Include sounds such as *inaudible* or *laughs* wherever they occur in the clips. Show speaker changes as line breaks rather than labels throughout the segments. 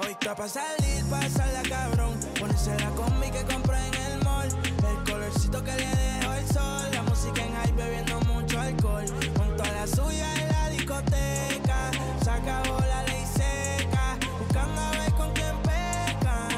Hoy está pa' salir, pasarla cabrón. Ponerse la combi que compré en el mall. El colorcito que le dejó el sol. La música en high bebiendo mucho alcohol. Junto a la suya en la discoteca. Se acabó la ley seca. Buscando a ver con quién peca.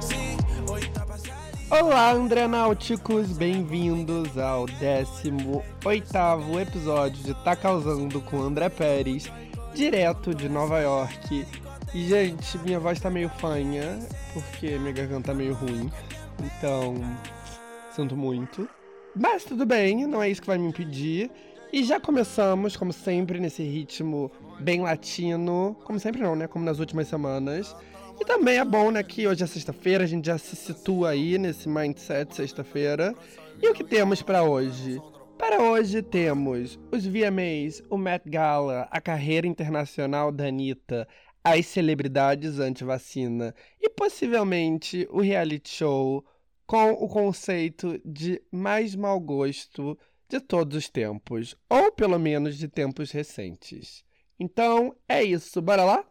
Sí, hoy está pa' salir.
Olá, André Náuticos, bem-vindos ao 18º episódio de Tá Causando com André Pérez, direto de Nova York. E, gente, minha voz tá meio fanha, porque minha garganta tá meio ruim, então sinto muito. Mas tudo bem, não é isso que vai me impedir. E já começamos, como sempre, nesse ritmo bem latino, como sempre não, né, como nas últimas semanas. E também é bom, né, que hoje é sexta-feira, a gente já se situa aí nesse mindset sexta-feira. E o que temos para hoje? Para hoje temos os VMAs, o Met Gala, a carreira internacional da Anitta, as celebridades anti-vacina e possivelmente o reality show com o conceito de mais mau gosto de todos os tempos, ou pelo menos de tempos recentes. Então é isso, bora lá?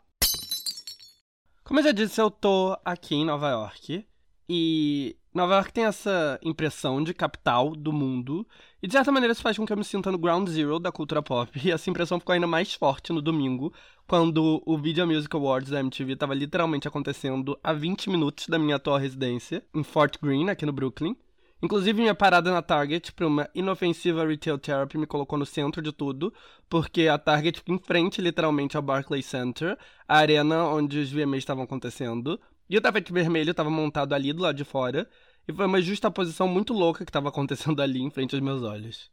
Como eu já disse, eu tô aqui em Nova York. E Nova York tem essa impressão de capital do mundo. E de certa maneira isso faz com que eu me sinta no ground zero da cultura pop. *laughs* E essa impressão ficou ainda mais forte no domingo, quando o Video Music Awards da MTV estava literalmente acontecendo a 20 minutos da minha atual residência, em Fort Greene, aqui no Brooklyn. Inclusive, minha parada na Target para uma inofensiva retail therapy me colocou no centro de tudo, porque a Target fica em frente, literalmente, ao Barclays Center, a arena onde os VMAs estavam acontecendo. E o tapete vermelho estava montado ali do lado de fora, e foi uma justa posição muito louca que estava acontecendo *laughs* ali em frente aos meus olhos.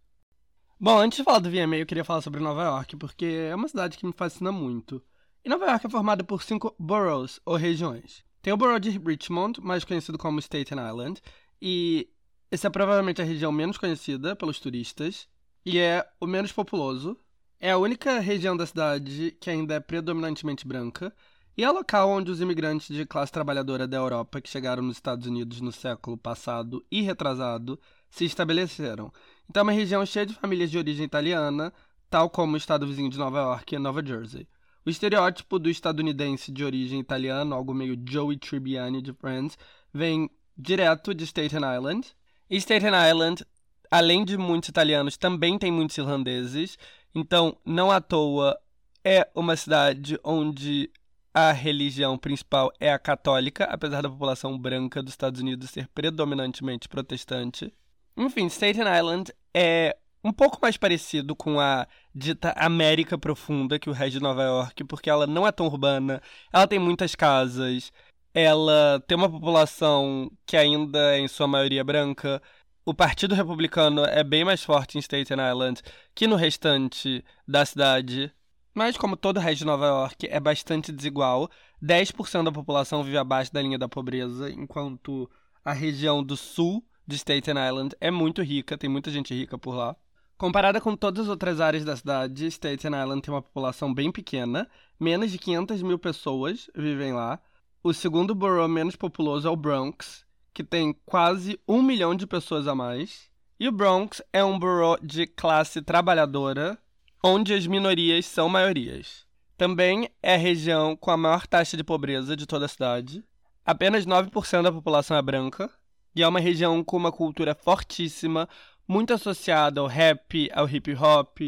Bom, antes de falar do VMA, eu queria falar sobre Nova York, porque é uma cidade que me fascina muito. E Nova York é formada por cinco boroughs, ou regiões. Tem o borough de Richmond, mais conhecido como Staten Island, e essa é provavelmente a região menos conhecida pelos turistas e é o menos populoso. É a única região da cidade que ainda é predominantemente branca e é o local onde os imigrantes de classe trabalhadora da Europa que chegaram nos Estados Unidos no século passado e retrasado se estabeleceram. Então é uma região cheia de famílias de origem italiana, tal como o estado vizinho de Nova York e Nova Jersey. O estereótipo do estadunidense de origem italiana, algo meio Joey Tribbiani de Friends, vem direto de Staten Island, e Staten Island, além de muitos italianos, também tem muitos irlandeses. Então, não à toa, é uma cidade onde a religião principal é a católica, apesar da população branca dos Estados Unidos ser predominantemente protestante. Enfim, Staten Island é um pouco mais parecido com a dita América Profunda que o resto de Nova York, porque ela não é tão urbana, ela tem muitas casas, ela tem uma população que ainda é em sua maioria branca. O Partido Republicano é bem mais forte em Staten Island que no restante da cidade. Mas, como todo o resto de Nova York, é bastante desigual. 10% da população vive abaixo da linha da pobreza, enquanto a região do sul de Staten Island é muito rica, tem muita gente rica por lá. Comparada com todas as outras áreas da cidade, Staten Island tem uma população bem pequena, menos de 500 mil pessoas vivem lá. O segundo borough menos populoso é o Bronx, que tem quase um milhão de pessoas a mais. E o Bronx é um borough de classe trabalhadora, onde as minorias são maiorias. Também é a região com a maior taxa de pobreza de toda a cidade. Apenas 9% da população é branca. E é uma região com uma cultura fortíssima, muito associada ao rap, ao hip hop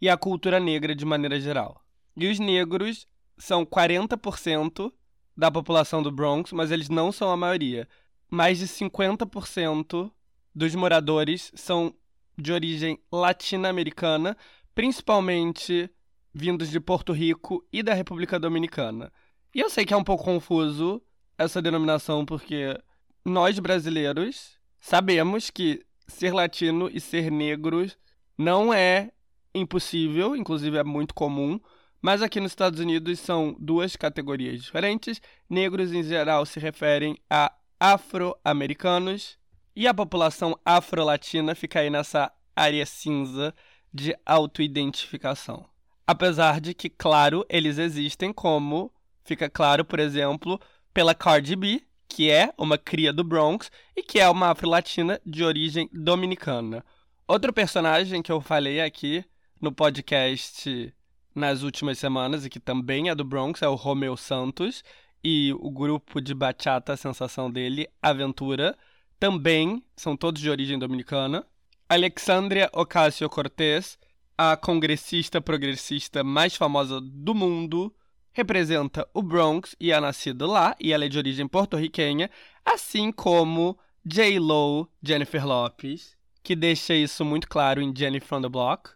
e à cultura negra de maneira geral. E os negros são 40% da população do Bronx, mas eles não são a maioria. Mais de 50% dos moradores são de origem latino-americana, principalmente vindos de Porto Rico e da República Dominicana. E eu sei que é um pouco confuso essa denominação, porque nós brasileiros sabemos que ser latino e ser negro não é impossível, inclusive é muito comum, mas aqui nos Estados Unidos são duas categorias diferentes. Negros, em geral, se referem a afro-americanos e a população afro-latina fica aí nessa área cinza de autoidentificação. Apesar de que, claro, eles existem, como fica claro, por exemplo, pela Cardi B, que é uma cria do Bronx e que é uma afro-latina de origem dominicana. Outro personagem que eu falei aqui no podcast nas últimas semanas e que também é do Bronx, é o Romeu Santos. e o grupo de bachata, a sensação dele, Aventura, também são todos de origem dominicana. Alexandria Ocasio-Cortez, a congressista progressista mais famosa do mundo, representa o Bronx e é nascida lá, e ela é de origem porto-riquenha, assim como J. Lo, Jennifer Lopez, que deixa isso muito claro em Jenny from the Block.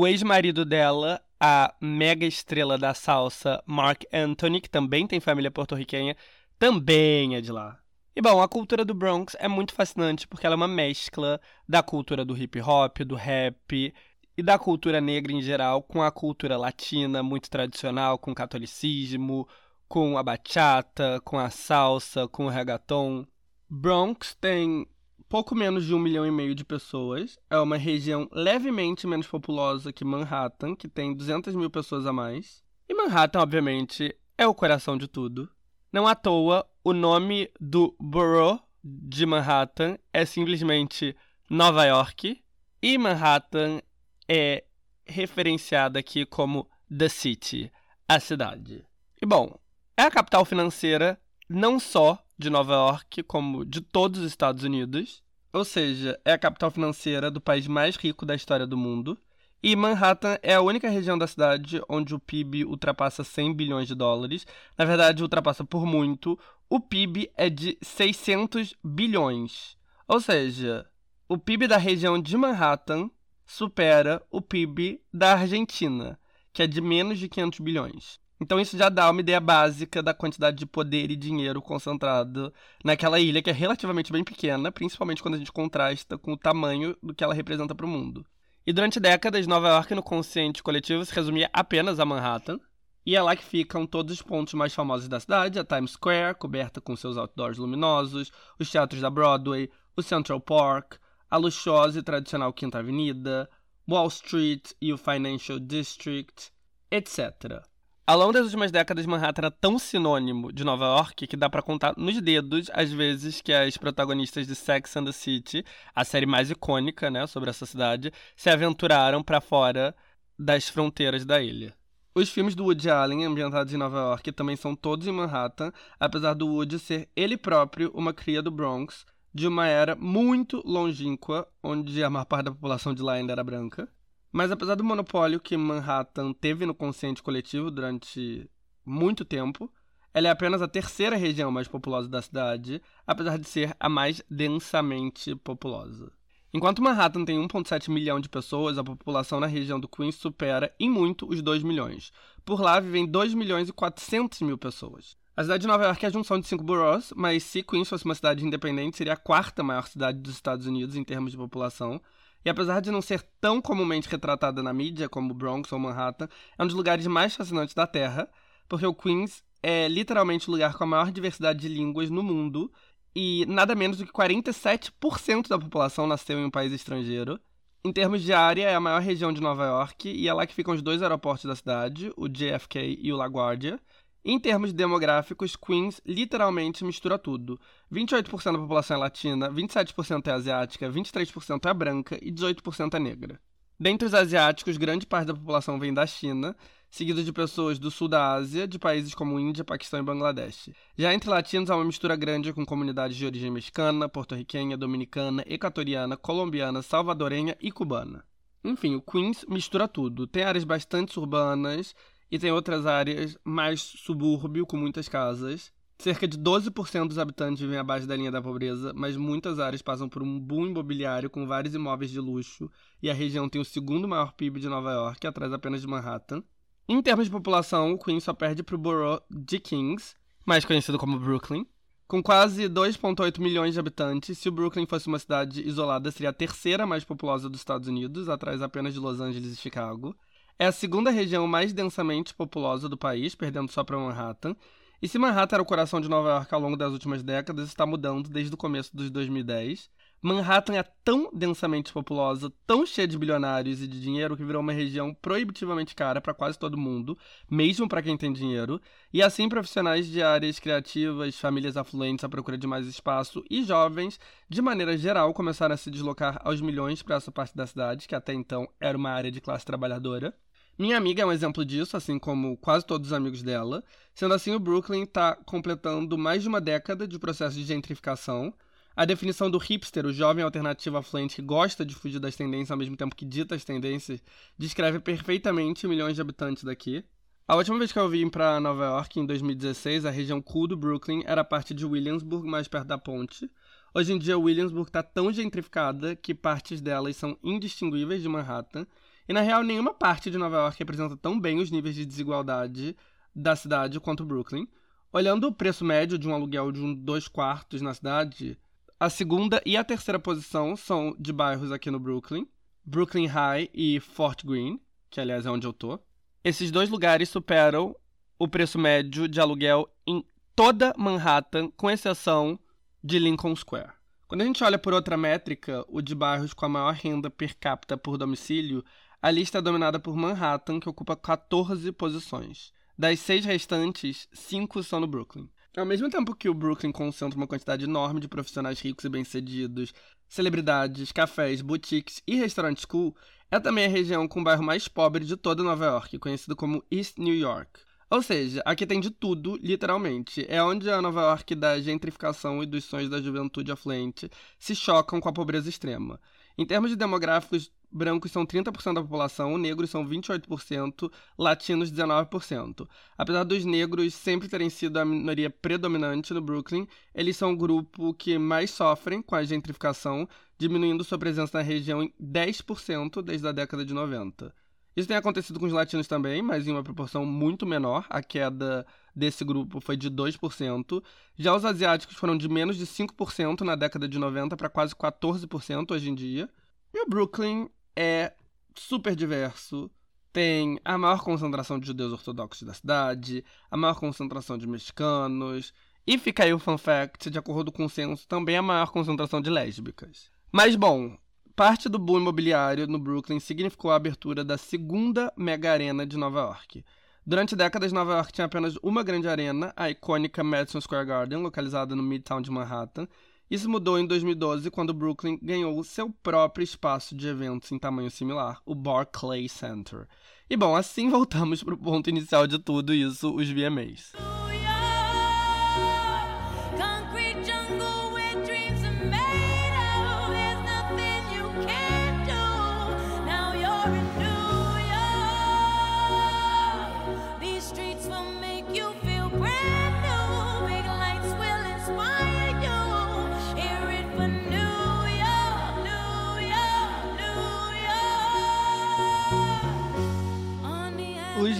O ex-marido dela, a mega estrela da salsa Mark Anthony, que também tem família porto-riquenha, também é de lá. E bom, a cultura do Bronx é muito fascinante porque ela é uma mescla da cultura do hip hop, do rap e da cultura negra em geral com a cultura latina muito tradicional, com o catolicismo, com a bachata, com a salsa, com o reggaeton. Bronx tem pouco menos de um milhão e meio de pessoas. É uma região levemente menos populosa que Manhattan, que tem 200 mil pessoas a mais. E Manhattan, obviamente, é o coração de tudo. Não à toa, o nome do borough de Manhattan é simplesmente Nova York e Manhattan é referenciada aqui como The City, a cidade. E bom, é a capital financeira não só de Nova York, como de todos os Estados Unidos. Ou seja, é a capital financeira do país mais rico da história do mundo. E Manhattan é a única região da cidade onde o PIB ultrapassa 100 bilhões de dólares. Na verdade, ultrapassa por muito. O PIB é de 600 bilhões. Ou seja, o PIB da região de Manhattan supera o PIB da Argentina, que é de menos de 500 bilhões. Então isso já dá uma ideia básica da quantidade de poder e dinheiro concentrado naquela ilha que é relativamente bem pequena, principalmente quando a gente contrasta com o tamanho do que ela representa para o mundo. E durante décadas, Nova York no consciente coletivo se resumia apenas a Manhattan. E é lá que ficam todos os pontos mais famosos da cidade, a Times Square, coberta com seus outdoors luminosos, os teatros da Broadway, o Central Park, a luxuosa e tradicional Quinta Avenida, Wall Street e o Financial District, etc. Ao longo das últimas décadas, Manhattan era tão sinônimo de Nova York que dá para contar nos dedos as vezes que as protagonistas de Sex and the City, a série mais icônica, né, sobre essa cidade, se aventuraram para fora das fronteiras da ilha. Os filmes do Woody Allen, ambientados em Nova York, também são todos em Manhattan, apesar do Woody ser ele próprio uma cria do Bronx, de uma era muito longínqua, onde a maior parte da população de lá ainda era branca. Mas apesar do monopólio que Manhattan teve no consciente coletivo durante muito tempo, ela é apenas a terceira região mais populosa da cidade, apesar de ser a mais densamente populosa. Enquanto Manhattan tem 1,7 milhão de pessoas, a população na região do Queens supera em muito os 2 milhões. Por lá vivem 2 milhões e 400 mil pessoas. A cidade de Nova York é a junção de cinco boroughs, mas se Queens fosse uma cidade independente, seria a quarta maior cidade dos Estados Unidos em termos de população, e apesar de não ser tão comumente retratada na mídia como Bronx ou Manhattan, é um dos lugares mais fascinantes da Terra, porque o Queens é literalmente o lugar com a maior diversidade de línguas no mundo e nada menos do que 47% da população nasceu em um país estrangeiro. Em termos de área, é a maior região de Nova York e é lá que ficam os dois aeroportos da cidade, o JFK e o LaGuardia. Em termos demográficos, Queens literalmente mistura tudo. 28% da população é latina, 27% é asiática, 23% é branca e 18% é negra. Dentre os asiáticos, grande parte da população vem da China, seguido de pessoas do sul da Ásia, de países como Índia, Paquistão e Bangladesh. Já entre latinos há uma mistura grande com comunidades de origem mexicana, porto-riquenha, dominicana, equatoriana, colombiana, salvadorenha e cubana. Enfim, o Queens mistura tudo. Tem áreas bastante urbanas, e tem outras áreas mais subúrbio, com muitas casas. Cerca de 12% dos habitantes vivem abaixo da linha da pobreza, mas muitas áreas passam por um boom imobiliário com vários imóveis de luxo, e a região tem o segundo maior PIB de Nova York, atrás apenas de Manhattan. Em termos de população, o Queens só perde para o borough de Kings, mais conhecido como Brooklyn. Com quase 2,8 milhões de habitantes, se o Brooklyn fosse uma cidade isolada, seria a terceira mais populosa dos Estados Unidos, atrás apenas de Los Angeles e Chicago. É a segunda região mais densamente populosa do país, perdendo só para Manhattan. E se Manhattan era o coração de Nova York ao longo das últimas décadas, está mudando desde o começo dos 2010. Manhattan é tão densamente populosa, tão cheia de bilionários e de dinheiro que virou uma região proibitivamente cara para quase todo mundo, mesmo para quem tem dinheiro, e assim profissionais de áreas criativas, famílias afluentes à procura de mais espaço e jovens, de maneira geral, começaram a se deslocar aos milhões para essa parte da cidade, que até então era uma área de classe trabalhadora. Minha amiga é um exemplo disso, assim como quase todos os amigos dela. Sendo assim, o Brooklyn está completando mais de uma década de processo de gentrificação a definição do hipster, o jovem alternativo afluente que gosta de fugir das tendências ao mesmo tempo que dita as tendências, descreve perfeitamente milhões de habitantes daqui. A última vez que eu vim para Nova York, em 2016, a região cool do Brooklyn era parte de Williamsburg, mais perto da ponte. Hoje em dia, Williamsburg está tão gentrificada que partes delas são indistinguíveis de Manhattan. E na real, nenhuma parte de Nova York representa tão bem os níveis de desigualdade da cidade quanto Brooklyn. Olhando o preço médio de um aluguel de um dois quartos na cidade, a segunda e a terceira posição são de bairros aqui no Brooklyn, Brooklyn High e Fort Greene, que aliás é onde eu tô. Esses dois lugares superam o preço médio de aluguel em toda Manhattan, com exceção de Lincoln Square. Quando a gente olha por outra métrica, o de bairros com a maior renda per capita por domicílio, a lista é dominada por Manhattan, que ocupa 14 posições. Das seis restantes, cinco são no Brooklyn. Ao mesmo tempo que o Brooklyn concentra uma quantidade enorme de profissionais ricos e bem-sucedidos, celebridades, cafés, boutiques e restaurantes cool, é também a região com o bairro mais pobre de toda Nova York, conhecido como East New York. Ou seja, aqui tem de tudo, literalmente. É onde a Nova York da gentrificação e dos sonhos da juventude afluente se chocam com a pobreza extrema. Em termos de demográficos, brancos são 30% da população, negros são 28%, latinos 19%. Apesar dos negros sempre terem sido a minoria predominante no Brooklyn, eles são o grupo que mais sofrem com a gentrificação, diminuindo sua presença na região em 10% desde a década de 90. Isso tem acontecido com os latinos também, mas em uma proporção muito menor. A queda desse grupo foi de 2%. Já os asiáticos foram de menos de 5% na década de 90 para quase 14% hoje em dia. E o Brooklyn é super diverso. Tem a maior concentração de judeus ortodoxos da cidade, a maior concentração de mexicanos, e fica aí o fun fact, de acordo com o censo, também a maior concentração de lésbicas. Mas bom, parte do boom imobiliário no Brooklyn significou a abertura da segunda mega arena de Nova York. Durante décadas, Nova York tinha apenas uma grande arena, a icônica Madison Square Garden, localizada no Midtown de Manhattan, isso mudou em 2012, quando Brooklyn ganhou seu próprio espaço de eventos em tamanho similar, o Barclay Center. E bom, assim *laughs* voltamos para o ponto inicial de tudo isso, os VMAs.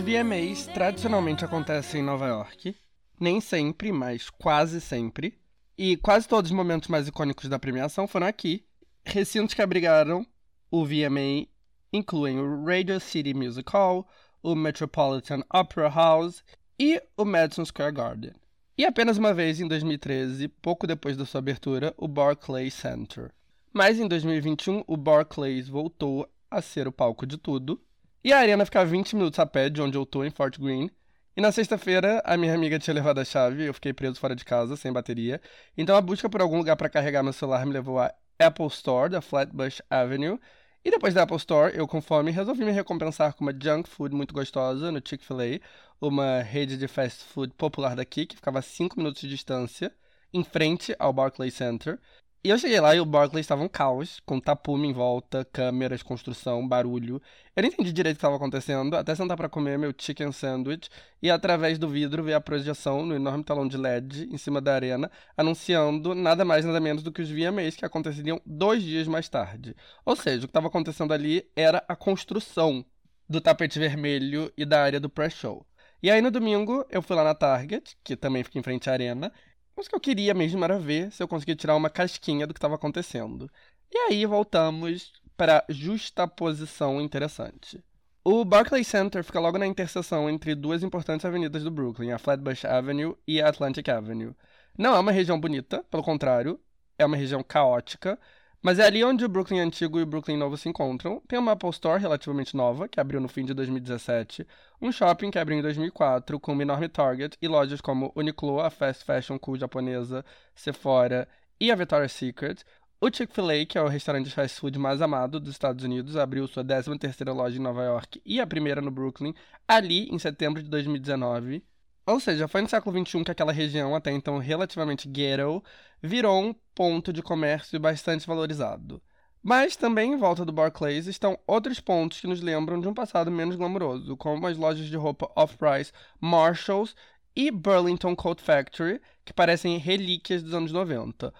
VMAs tradicionalmente acontecem em Nova York. Nem sempre, mas quase sempre. E quase todos os momentos mais icônicos da premiação foram aqui. Recintos que abrigaram o VMA incluem o Radio City Music Hall, o Metropolitan Opera House e o Madison Square Garden. E apenas uma vez em 2013, pouco depois da sua abertura, o Barclays Center. Mas em 2021, o Barclays voltou a ser o palco de tudo e a arena fica 20 minutos a pé de onde eu tô, em Fort Greene. E na sexta-feira, a minha amiga tinha levado a chave, eu fiquei preso fora de casa, sem bateria. Então a busca por algum lugar para carregar meu celular me levou à Apple Store, da Flatbush Avenue. E depois da Apple Store, eu com fome resolvi me recompensar com uma junk food muito gostosa no Chick-fil-A, uma rede de fast food popular daqui, que ficava a 5 minutos de distância, em frente ao Barclays Center. E eu cheguei lá e o Barclays estava um caos, com tapume em volta, câmeras, construção, barulho. Eu não entendi direito o que estava acontecendo, até sentar para comer meu chicken sandwich e através do vidro ver a projeção no enorme telão de LED em cima da arena, anunciando nada mais nada menos do que os VMAs que aconteceriam dois dias mais tarde. Ou seja, o que estava acontecendo ali era a construção do tapete vermelho e da área do pré-show. E aí no domingo eu fui lá na Target, que também fica em frente à arena, mas o que eu queria mesmo era ver se eu conseguia tirar uma casquinha do que estava acontecendo. E aí voltamos para justaposição interessante. O Barclays Center fica logo na interseção entre duas importantes avenidas do Brooklyn, a Flatbush Avenue e a Atlantic Avenue. Não é uma região bonita, pelo contrário, é uma região caótica, Mas é ali onde o Brooklyn antigo e o Brooklyn novo se encontram. Tem uma Apple Store relativamente nova, que abriu no fim de 2017, um shopping que abriu em 2004, com uma enorme Target e lojas como Uniqlo, a fast fashion cool japonesa, Sephora e a Victoria's Secret. O Chick-fil-A, que é o restaurante fast food mais amado dos Estados Unidos, abriu sua 13ª loja em Nova York e a primeira no Brooklyn, ali em setembro de 2019. Ou seja, foi no século XXI que aquela região, até então relativamente ghetto, virou um ponto de comércio bastante valorizado. Mas também em volta do Barclays estão outros pontos que nos lembram de um passado menos glamouroso, como as lojas de roupa off-price Marshalls e Burlington Coat Factory, que parecem relíquias dos anos 90.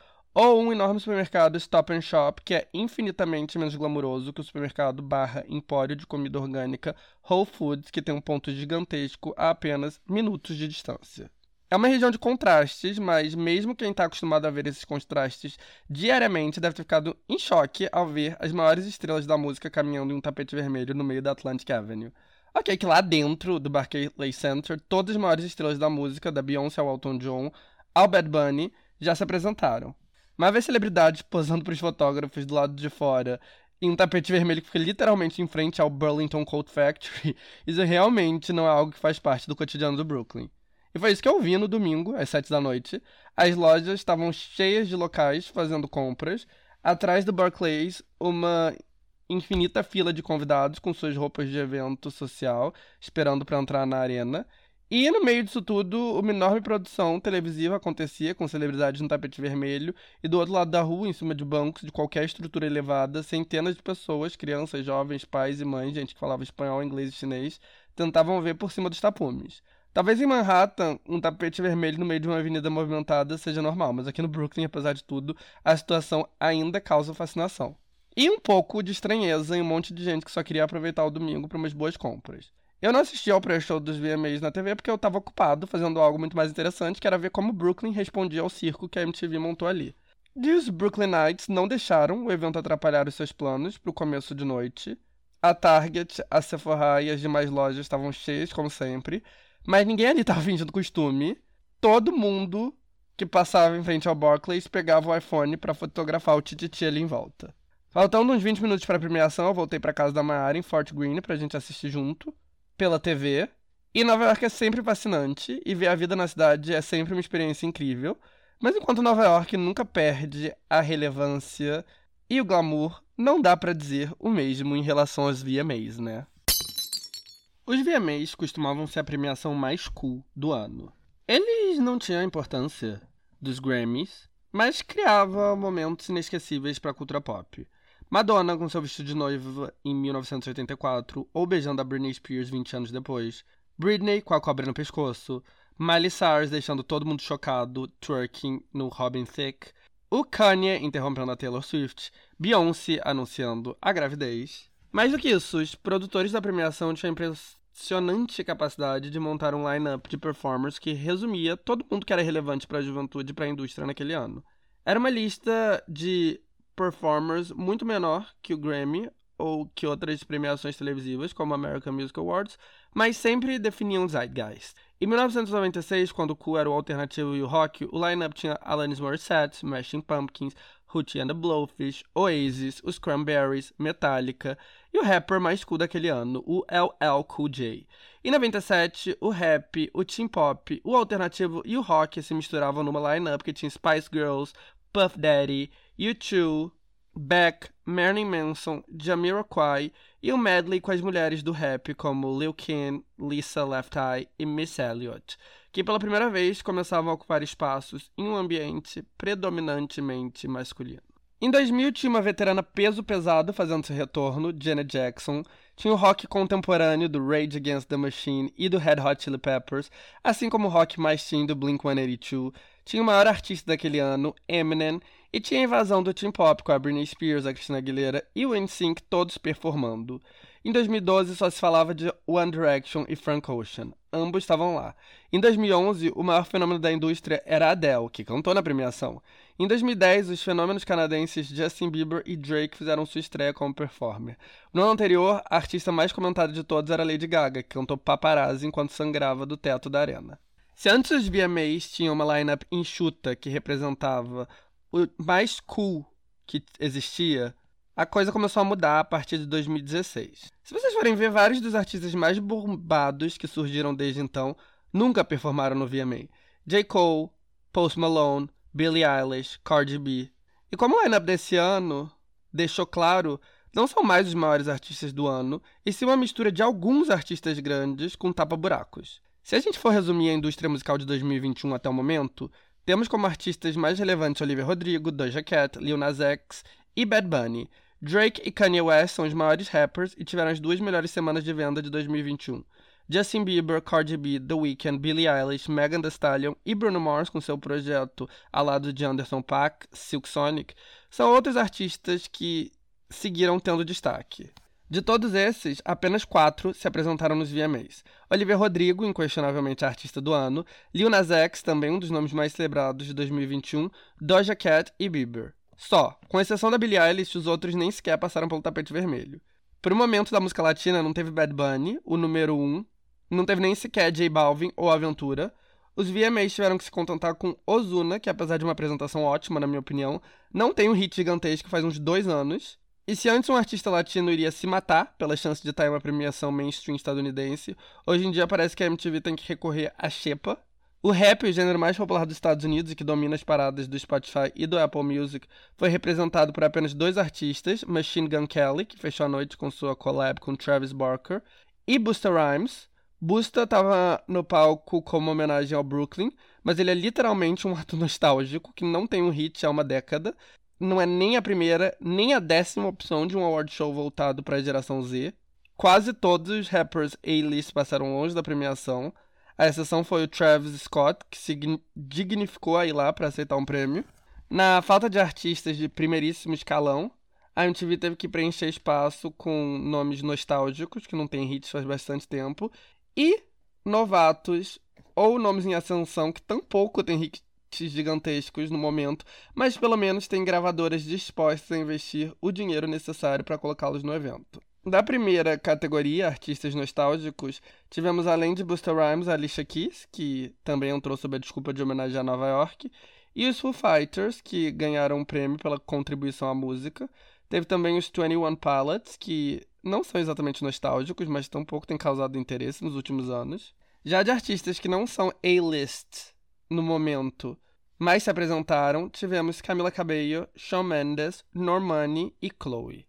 Ou um enorme supermercado Stop and Shop, que é infinitamente menos glamouroso que o supermercado barra empório de comida orgânica Whole Foods, que tem um ponto gigantesco a apenas minutos de distância. É uma região de contrastes, mas mesmo quem está acostumado a ver esses contrastes diariamente deve ter ficado em choque ao ver as maiores estrelas da música caminhando em um tapete vermelho no meio da Atlantic Avenue. Ok, que lá dentro do Barclays Center, todas as maiores estrelas da música, da Beyoncé ao Elton John, ao Bad Bunny, já se apresentaram. Mas ver celebridades posando para os fotógrafos do lado de fora em um tapete vermelho que fica literalmente em frente ao Burlington Coat Factory, *laughs* isso realmente não é algo que faz parte do cotidiano do Brooklyn. E foi isso que eu vi no domingo, às sete da noite. As lojas estavam cheias de locais fazendo compras. Atrás do Barclays, uma infinita fila de convidados com suas roupas de evento social, esperando para entrar na arena. E no meio disso tudo, uma enorme produção televisiva acontecia com celebridades no tapete vermelho e do outro lado da rua, em cima de bancos de qualquer estrutura elevada, centenas de pessoas, crianças, jovens, pais e mães, gente que falava espanhol, inglês e chinês, tentavam ver por cima dos tapumes. Talvez em Manhattan, um tapete vermelho no meio de uma avenida movimentada seja normal, mas aqui no Brooklyn, apesar de tudo, a situação ainda causa fascinação. E um pouco de estranheza em um monte de gente que só queria aproveitar o domingo para umas boas compras. Eu não assisti ao pré-show dos VMAs na TV porque eu estava ocupado fazendo algo muito mais interessante, que era ver como Brooklyn respondia ao circo que a MTV montou ali. E os Brooklynites não deixaram o evento atrapalhar os seus planos para o começo de noite. A Target, a Sephora e as demais lojas estavam cheias, como sempre, mas ninguém ali estava *laughs* fingindo costume. Todo mundo que passava em frente ao Barclays pegava o iPhone para fotografar o Tititi ali em volta. Faltando uns 20 minutos para a premiação, eu voltei para casa da Mayara em Fort Greene para a gente assistir junto pela TV. E Nova York é sempre fascinante e ver a vida na cidade é sempre uma experiência incrível. Mas enquanto Nova York nunca perde a relevância e o glamour, não dá para dizer o mesmo em relação aos VMAs, né? Os VMAs costumavam ser a premiação mais cool do ano. Eles não tinham a importância dos Grammys, mas criavam momentos inesquecíveis para a cultura pop. Madonna com seu vestido de noiva em 1984, ou beijando a Britney Spears 20 anos depois. Britney com a cobra no pescoço. Miley Cyrus deixando todo mundo chocado, twerking no Robin Thicke. O Kanye interrompendo a Taylor Swift. Beyoncé anunciando a gravidez. Mais do que isso, os produtores da premiação tinham a impressionante capacidade de montar um line-up de performers que resumia todo mundo que era relevante para a juventude e para a indústria naquele ano. Era uma lista de performers muito menor que o Grammy ou que outras premiações televisivas, como American Music Awards, mas sempre definiam zeitgeist. Em 1996, quando o cool era o alternativo e o rock, o lineup tinha Alanis Morissette, Smashing Pumpkins, Hootie and the Blowfish, Oasis, os Cranberries, Metallica e o rapper mais cool daquele ano, o LL Cool J. Em 97, o rap, o teen pop, o alternativo e o rock se misturavam numa lineup que tinha Spice Girls, Puff Daddy, U2, Beck, Marilyn Manson, Jamiroquai e um medley com as mulheres do rap como Lil Kim, Lisa Left Eye e Miss Elliott, que pela primeira vez começavam a ocupar espaços em um ambiente predominantemente masculino. Em 2000 tinha uma veterana peso pesado fazendo seu retorno, Janet Jackson, tinha o rock contemporâneo do Rage Against the Machine e do Red Hot Chili Peppers, assim como o rock mais teen do Blink-182, tinha o maior artista daquele ano, Eminem, e tinha a invasão do teen pop com a Britney Spears, a Christina Aguilera e o NSYNC todos performando. Em 2012 só se falava de One Direction e Frank Ocean. Ambos estavam lá. Em 2011, o maior fenômeno da indústria era Adele, que cantou na premiação. Em 2010, os fenômenos canadenses Justin Bieber e Drake fizeram sua estreia como performer. No ano anterior, a artista mais comentada de todos era Lady Gaga, que cantou Paparazzi enquanto sangrava do teto da arena. Se antes os VMAs tinham uma lineup enxuta que representava mais cool que existia, a coisa começou a mudar a partir de 2016. Se vocês forem ver, vários dos artistas mais bombados que surgiram desde então nunca performaram no VMA. J. Cole, Post Malone, Billie Eilish, Cardi B. E como o lineup desse ano deixou claro, não são mais os maiores artistas do ano, e sim uma mistura de alguns artistas grandes com tapa-buracos. Se a gente for resumir a indústria musical de 2021 até o momento, temos como artistas mais relevantes Olivia Rodrigo, Doja Cat, Lil Nas X e Bad Bunny. Drake e Kanye West são os maiores rappers e tiveram as duas melhores semanas de venda de 2021. Justin Bieber, Cardi B, The Weeknd, Billie Eilish, Megan Thee Stallion e Bruno Mars com seu projeto ao lado de Anderson Paak, Silk Sonic, são outros artistas que seguiram tendo destaque. De todos esses, apenas quatro se apresentaram nos VMAs. Olivia Rodrigo, inquestionavelmente artista do ano, Lil Nas X, também um dos nomes mais celebrados de 2021, Doja Cat e Bieber. Só, com exceção da Billie Eilish, os outros nem sequer passaram pelo tapete vermelho. Por um momento da música latina, não teve Bad Bunny, o número 1, um, não teve nem sequer J Balvin ou Aventura. Os VMAs tiveram que se contentar com Ozuna, que apesar de uma apresentação ótima, na minha opinião, não tem um hit gigantesco faz uns dois anos. E se antes um artista latino iria se matar pela chance de estar em uma premiação mainstream estadunidense, hoje em dia parece que a MTV tem que recorrer à xepa. O rap, o gênero mais popular dos Estados Unidos e que domina as paradas do Spotify e do Apple Music, foi representado por apenas dois artistas, Machine Gun Kelly, que fechou a noite com sua collab com Travis Barker, e Busta Rhymes, Busta estava no palco como homenagem ao Brooklyn, mas ele é literalmente um ato *laughs* nostálgico que não tem um hit há uma década. Não é nem a primeira, nem a décima opção de um award show voltado para a geração Z. Quase todos os rappers A-list passaram longe da premiação. A exceção foi o Travis Scott, que se dignificou a ir lá para aceitar um prêmio. Na falta de artistas de primeiríssimo escalão, a MTV teve que preencher espaço com nomes nostálgicos, que não tem hits faz bastante tempo, e novatos ou nomes em ascensão que tampouco têm hits gigantescos no momento, mas pelo menos têm gravadoras dispostas a investir o dinheiro necessário para colocá-los no evento. Da primeira categoria, artistas nostálgicos, tivemos além de Busta Rhymes, a Alicia Keys, que também entrou sob a desculpa de homenagear Nova York, e os Foo Fighters, que ganharam um prêmio pela contribuição à música. Teve também os 21 Pilots, que não são exatamente nostálgicos, mas tampouco têm causado interesse nos últimos anos. Já de artistas que não são A-list no momento, mas se apresentaram, tivemos Camila Cabello, Shawn Mendes, Normani e Chloe.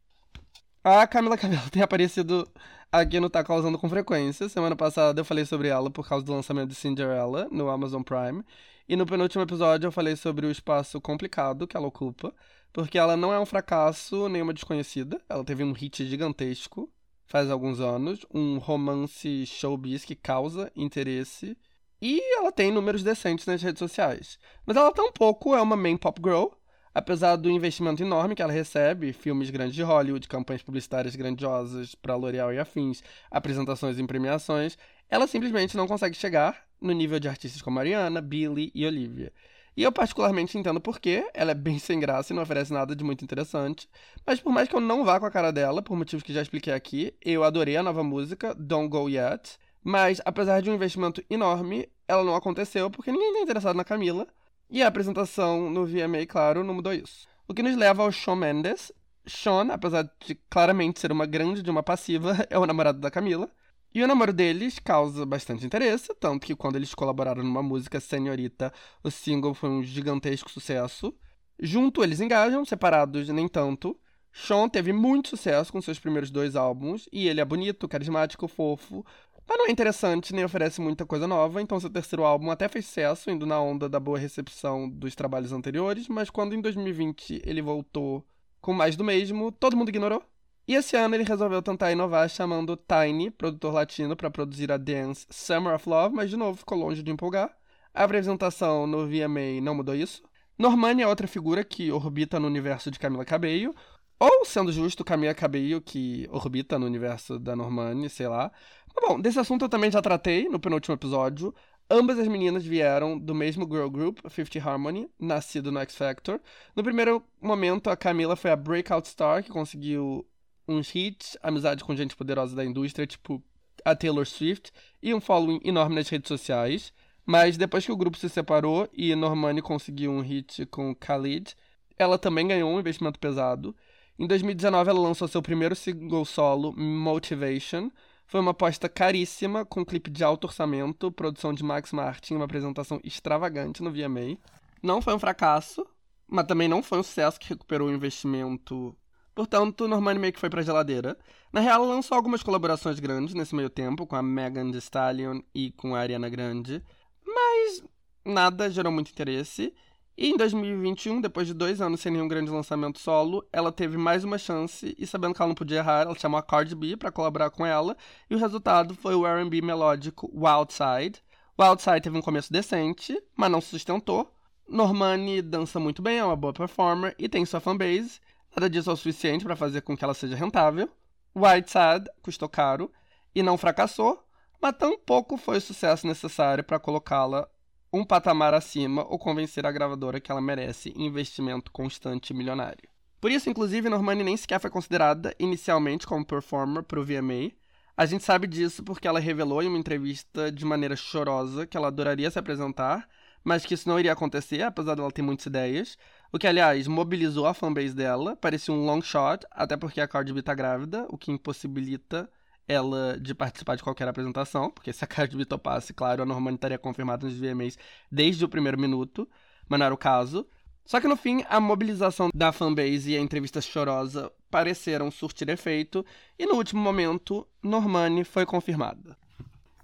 A Camila Cabello *laughs* tem aparecido aqui no Tá Causando com frequência. Semana passada eu falei sobre ela por causa do lançamento de Cinderella no Amazon Prime. E no penúltimo episódio eu falei sobre o espaço complicado que ela ocupa porque ela não é um fracasso nenhuma desconhecida. Ela teve um hit gigantesco faz alguns anos, um romance showbiz que causa interesse. E ela tem números decentes nas redes sociais. Mas ela tampouco é uma main pop girl, apesar do investimento enorme que ela recebe, filmes grandes de Hollywood, campanhas publicitárias grandiosas para L'Oréal e afins, apresentações em premiações, ela simplesmente não consegue chegar no nível de artistas como Ariana, Billie e Olivia. E eu particularmente entendo porque ela é bem sem graça e não oferece nada de muito interessante. Mas por mais que eu não vá com a cara dela, por motivos que já expliquei aqui, eu adorei a nova música, Don't Go Yet. Mas, apesar de um investimento enorme, ela não aconteceu porque ninguém está interessado na Camila. E a apresentação no VMA, claro, não mudou isso. O que nos leva ao Shawn Mendes. Shawn, apesar de claramente ser uma grande de uma passiva, *laughs* é o namorado da Camila. E o namoro deles causa bastante interesse, tanto que quando eles colaboraram numa música Senhorita, o single foi um gigantesco sucesso. Junto eles engajam, separados nem tanto. Sean teve muito sucesso com seus primeiros dois álbuns, e ele é bonito, carismático, fofo, mas não é interessante nem oferece muita coisa nova, então seu terceiro álbum até fez sucesso, indo na onda da boa recepção dos trabalhos anteriores, mas quando em 2020 ele voltou com mais do mesmo, todo mundo ignorou. E esse ano ele resolveu tentar inovar chamando Tiny, produtor latino, para produzir a dance Summer of Love, mas de novo ficou longe de empolgar. A apresentação no VMA não mudou isso. Normani é outra figura que orbita no universo de Camila Cabello, ou, sendo justo, Camila Cabello que orbita no universo da Normani, sei lá. Mas, bom, desse assunto eu também já tratei no penúltimo episódio. Ambas as meninas vieram do mesmo girl group, Fifty Harmony, nascido no X Factor. No primeiro momento, a Camila foi a breakout star que conseguiu uns hits, amizade com gente poderosa da indústria, tipo a Taylor Swift, e um following enorme nas redes sociais. Mas depois que o grupo se separou e Normani conseguiu um hit com Khalid, ela também ganhou um investimento pesado. Em 2019, ela lançou seu primeiro single solo, Motivation. Foi uma aposta caríssima, com um clipe de alto orçamento, produção de Max Martin, uma apresentação extravagante no VMA. Não foi um fracasso, mas também não foi um sucesso que recuperou o investimento. Portanto, Normani meio que foi pra geladeira. Na real, lançou algumas colaborações grandes nesse meio tempo, com a Megan Thee Stallion e com a Ariana Grande, mas nada gerou muito interesse. E em 2021, depois de dois anos sem nenhum grande lançamento solo, ela teve mais uma chance e sabendo que ela não podia errar, ela chamou a Cardi B para colaborar com ela e o resultado foi o R&B melódico Wildside. Wildside teve um começo decente, mas não se sustentou. Normani dança muito bem, é uma boa performer e tem sua fanbase. Nada disso é o suficiente para fazer com que ela seja rentável. Whiteside custou caro e não fracassou, mas tampouco foi o sucesso necessário para colocá-la um patamar acima ou convencer a gravadora que ela merece investimento constante e milionário. Por isso, inclusive, Normani nem sequer foi considerada inicialmente como performer para o VMA. A gente sabe disso porque ela revelou em uma entrevista de maneira chorosa que ela adoraria se apresentar, mas que isso não iria acontecer, apesar dela ter muitas ideias. O que, aliás, mobilizou a fanbase dela. Parecia um long shot, até porque a Cardi B tá grávida, o que impossibilita ela de participar de qualquer apresentação, porque se a Cardi B topasse, claro, a Normani estaria confirmada nos VMAs desde o primeiro minuto, mas não era o caso. Só que no fim, a mobilização da fanbase e a entrevista chorosa pareceram surtir efeito, e no último momento, Normani foi confirmada.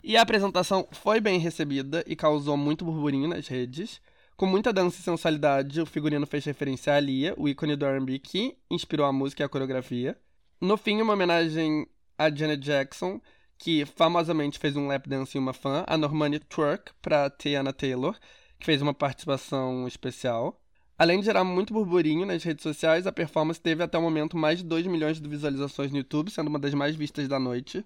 E a apresentação foi bem recebida e causou muito burburinho nas redes. Com muita dança e sensualidade, o figurino fez referência a Lia, o ícone do R&B que inspirou a música e a coreografia. No fim, uma homenagem a Janet Jackson, que famosamente fez um lap dance em uma fã, a Normani Twerk, para Tiana Taylor, que fez uma participação especial. Além de gerar muito burburinho nas redes sociais, a performance teve até o momento mais de 2 milhões de visualizações no YouTube, sendo uma das mais vistas da noite.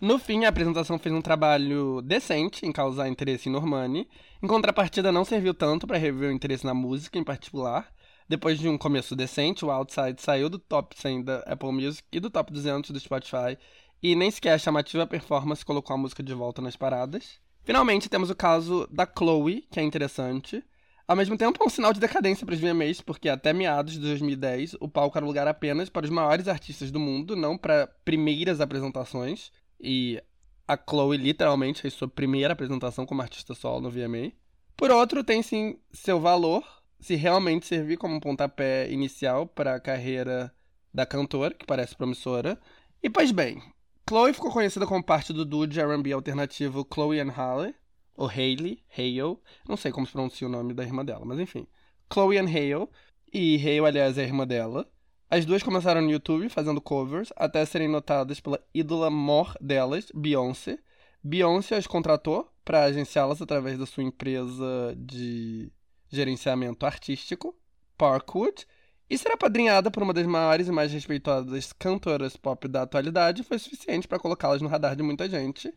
No fim, a apresentação fez um trabalho decente em causar interesse em Normani. Em contrapartida, não serviu tanto para rever o interesse na música em particular. Depois de um começo decente, o Outside saiu do top 100 da Apple Music e do top 200 do Spotify, e nem sequer a chamativa performance colocou a música de volta nas paradas. Finalmente, temos o caso da Chloe, que é interessante. Ao mesmo tempo, é um sinal de decadência para os VMAs, porque até meados de 2010 o palco era lugar apenas para os maiores artistas do mundo, não para primeiras apresentações. E a Chloe literalmente fez sua primeira apresentação como artista solo no VMA. Por outro, tem sim seu valor, se realmente servir como um pontapé inicial para a carreira da cantora, que parece promissora. E pois bem, Chloe ficou conhecida como parte do duo de R&B alternativo Chloe and Halle, ou Hailey, Hale, não sei como se pronuncia o nome da irmã dela, mas enfim. Chloe and Hale, e Hale, aliás, é a irmã dela. As duas começaram no YouTube fazendo covers, até serem notadas pela ídola mor delas, Beyoncé. Beyoncé as contratou para agenciá-las através da sua empresa de gerenciamento artístico, Parkwood, e ser apadrinhada por uma das maiores e mais respeitadas cantoras pop da atualidade foi suficiente para colocá-las no radar de muita gente.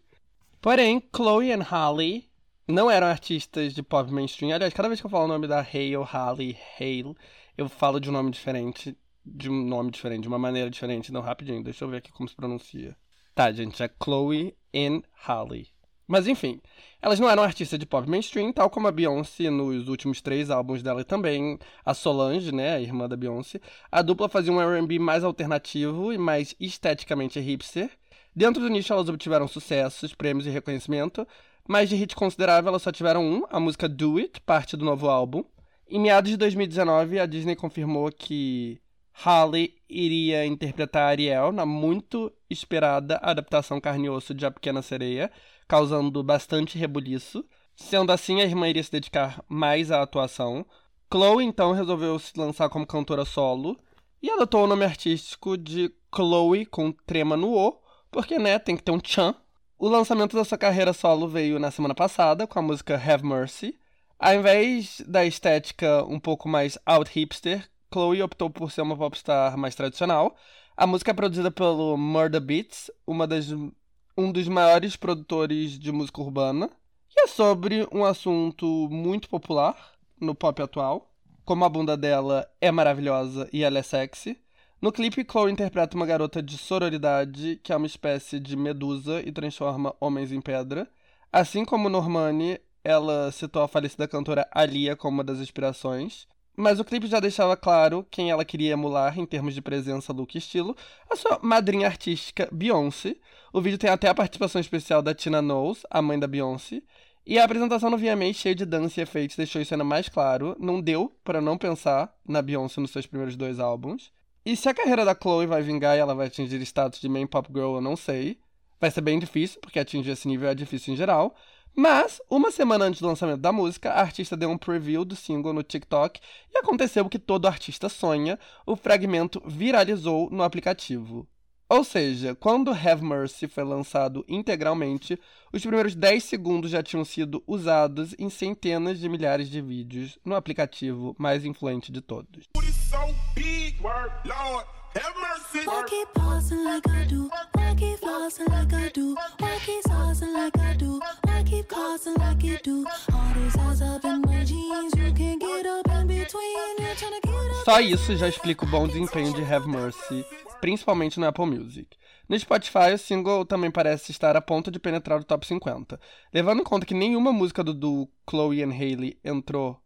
Porém, Chloe e Halle não eram artistas de pop mainstream. Aliás, cada vez que eu falo o nome da Hale, Halle, Hale, eu falo de um nome diferente, de um nome diferente, de uma maneira diferente. Não, rapidinho, deixa eu ver aqui como se pronuncia. Tá, gente, é Chloe e Halle. Mas enfim, elas não eram artistas de pop mainstream, tal como a Beyoncé nos últimos três álbuns dela e também a Solange, né, a irmã da Beyoncé. A dupla fazia um R&B mais alternativo e mais esteticamente hipster. Dentro do nicho elas obtiveram sucessos, prêmios e reconhecimento, mas de hit considerável elas só tiveram um, a música Do It, parte do novo álbum. Em meados de 2019, a Disney confirmou que Halle iria interpretar Ariel na muito esperada adaptação carne e osso de A Pequena Sereia, causando bastante rebuliço. Sendo assim, a irmã iria se dedicar mais à atuação. Chloe então resolveu se lançar como cantora solo e adotou o nome artístico de Chloe com trema no O, porque né, tem que ter um chan. O lançamento da sua carreira solo veio na semana passada com a música Have Mercy. Ao invés da estética um pouco mais out hipster, Chloe optou por ser uma popstar mais tradicional. A música é produzida pelo Murder Beats, uma das um dos maiores produtores de música urbana, e é sobre um assunto muito popular no pop atual, como a bunda dela é maravilhosa e ela é sexy. No clipe, Chloe interpreta uma garota de sororidade que é uma espécie de medusa e transforma homens em pedra. Assim como Normani, ela citou a falecida cantora Alia como uma das inspirações. Mas o clipe já deixava claro quem ela queria emular em termos de presença, look e estilo, a sua madrinha artística Beyoncé. O vídeo tem até a participação especial da Tina Knowles, a mãe da Beyoncé. E a apresentação no VMA cheia de dança e efeitos deixou isso ainda mais claro. Não deu para não pensar na Beyoncé nos seus primeiros dois álbuns. E se a carreira da Chloe vai vingar e ela vai atingir status de main pop girl, eu não sei. Vai ser bem difícil, porque atingir esse nível é difícil em geral. Mas, uma semana antes do lançamento da música, a artista deu um preview do single no TikTok e aconteceu o que todo artista sonha: o fragmento viralizou no aplicativo. Ou seja, quando Have Mercy foi lançado integralmente, os primeiros 10 segundos já tinham sido usados em centenas de milhares de vídeos no aplicativo mais influente de todos. Have mercy. Why keep pausing like I do? Why keep flossing like I do? Why keep saucing like I do? Why keep causing like you do? All these eyes up in my jeans, you can't get up in between. You're trying to get up. Só isso já explica o bom desempenho de Have Mercy, principalmente no Apple Music. No Spotify, o single também parece estar a ponto de penetrar o top 50. Levando em conta que nenhuma música do duo Chloe and Hailey entrou.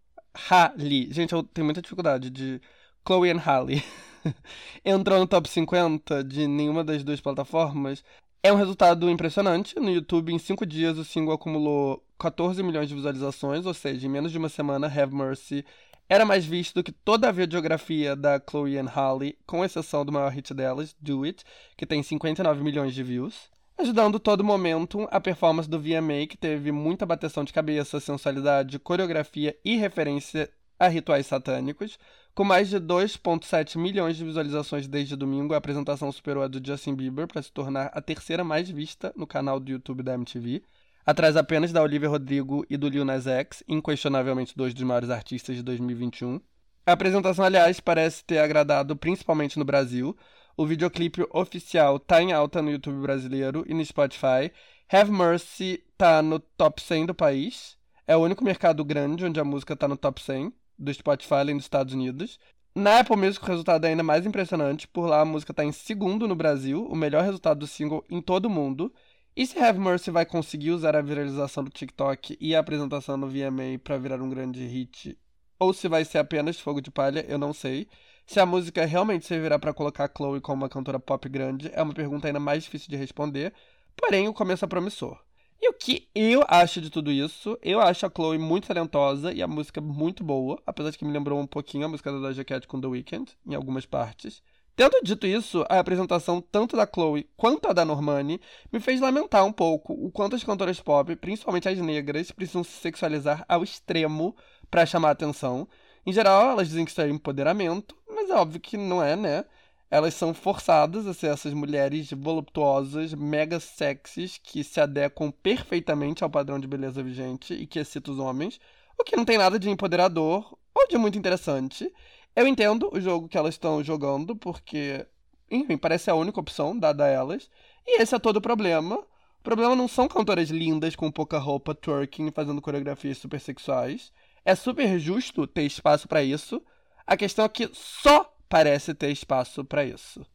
Hailey. Gente, eu tenho muita dificuldade de. Chloe and Hailey. *laughs* *laughs* entrou no top 50 de nenhuma das duas plataformas, é um resultado impressionante. No YouTube, em 5 dias, o single acumulou 14 milhões de visualizações, ou seja, em menos de uma semana, Have Mercy era mais visto do que toda a videografia da Chloe and Halle, com exceção do maior hit delas, Do It, que tem 59 milhões de views. Ajudando todo momento a performance do VMA, que teve muita bateção de cabeça, sensualidade, coreografia e referência a rituais satânicos. Com mais de 2,7 milhões de visualizações desde domingo, a apresentação superou a do Justin Bieber para se tornar a terceira mais vista no canal do YouTube da MTV, atrás apenas da Olivia Rodrigo e do Lil Nas X, inquestionavelmente dois dos maiores artistas de 2021. A apresentação, aliás, parece ter agradado principalmente no Brasil. O videoclipe oficial está em alta no YouTube brasileiro e no Spotify. Have Mercy está no top 100 do país. É o único mercado grande onde a música está no top 100 do Spotify além dos Estados Unidos. Na Apple Music o resultado é ainda mais impressionante, por lá a música está em segundo no Brasil, o melhor resultado do single em todo o mundo. E se Have Mercy vai conseguir usar a viralização do TikTok e a apresentação no VMA para virar um grande hit, ou se vai ser apenas fogo de palha, eu não sei. Se a música realmente servirá para colocar a Chloe como uma cantora pop grande, é uma pergunta ainda mais difícil de responder, porém o começo é promissor. E o que eu acho de tudo isso? Eu acho a Chloe muito talentosa e a música muito boa, apesar de que me lembrou um pouquinho a música da Doja Cat com The Weeknd, em algumas partes. Tendo dito isso, a apresentação tanto da Chloe quanto a da Normani me fez lamentar um pouco o quanto as cantoras pop, principalmente as negras, precisam se sexualizar ao extremo para chamar atenção. Em geral, elas dizem que isso é empoderamento, mas é óbvio que não é, né? Elas são forçadas a ser essas mulheres voluptuosas, mega sexys, que se adequam perfeitamente ao padrão de beleza vigente e que excita os homens, o que não tem nada de empoderador ou de muito interessante. Eu entendo o jogo que elas estão jogando, porque, enfim, parece a única opção dada a elas, e esse é todo o problema. O problema não são cantoras lindas com pouca roupa, twerking, fazendo coreografias super sexuais. É super justo ter espaço para isso. A questão é que só parece ter espaço para isso.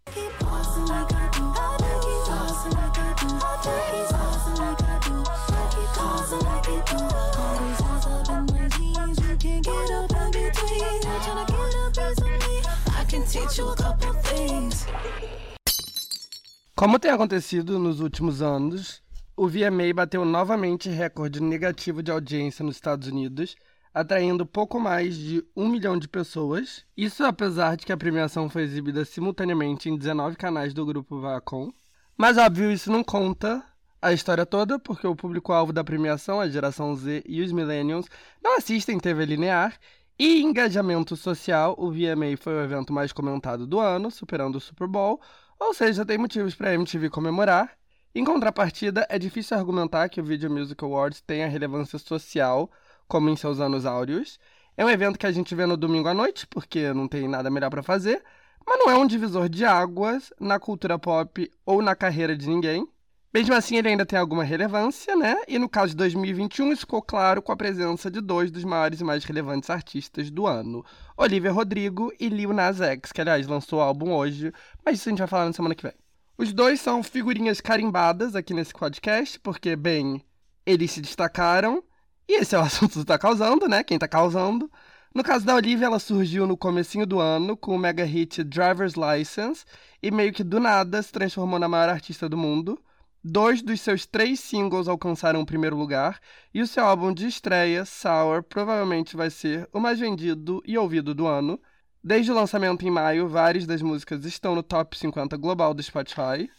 Como tem acontecido nos últimos anos, o VMA bateu novamente recorde negativo de audiência nos Estados Unidos atraindo pouco mais de um milhão de pessoas. Isso apesar de que a premiação foi exibida simultaneamente em 19 canais do grupo Viacom. Mas óbvio, isso não conta a história toda, porque o público-alvo da premiação, a geração Z e os millennials, não assistem TV linear. E engajamento social, o VMA foi o evento mais comentado do ano, superando o Super Bowl, ou seja, tem motivos para a MTV comemorar. Em contrapartida, é difícil argumentar que o Video Music Awards tenha relevância social como em seus anos áureos. É um evento que a gente vê no domingo à noite, porque não tem nada melhor para fazer, mas não é um divisor de águas na cultura pop ou na carreira de ninguém. Mesmo assim, ele ainda tem alguma relevância, né? E no caso de 2021, isso ficou claro com a presença de dois dos maiores e mais relevantes artistas do ano: Olivia Rodrigo e Lil Nas X, que aliás lançou o álbum hoje, mas isso a gente vai falar na semana que vem. Os dois são figurinhas carimbadas aqui nesse podcast, porque, bem, eles se destacaram E esse é o *laughs* assunto do Tá Causando, né? Quem tá causando. No caso da Olivia, ela surgiu no comecinho do ano com o mega hit Driver's License e meio que do nada se transformou na maior artista do mundo. Dois dos seus três singles alcançaram o primeiro lugar e o seu álbum de estreia, Sour, provavelmente vai ser o mais vendido e ouvido do ano. Desde o lançamento em maio, várias das músicas estão no top 50 global do Spotify.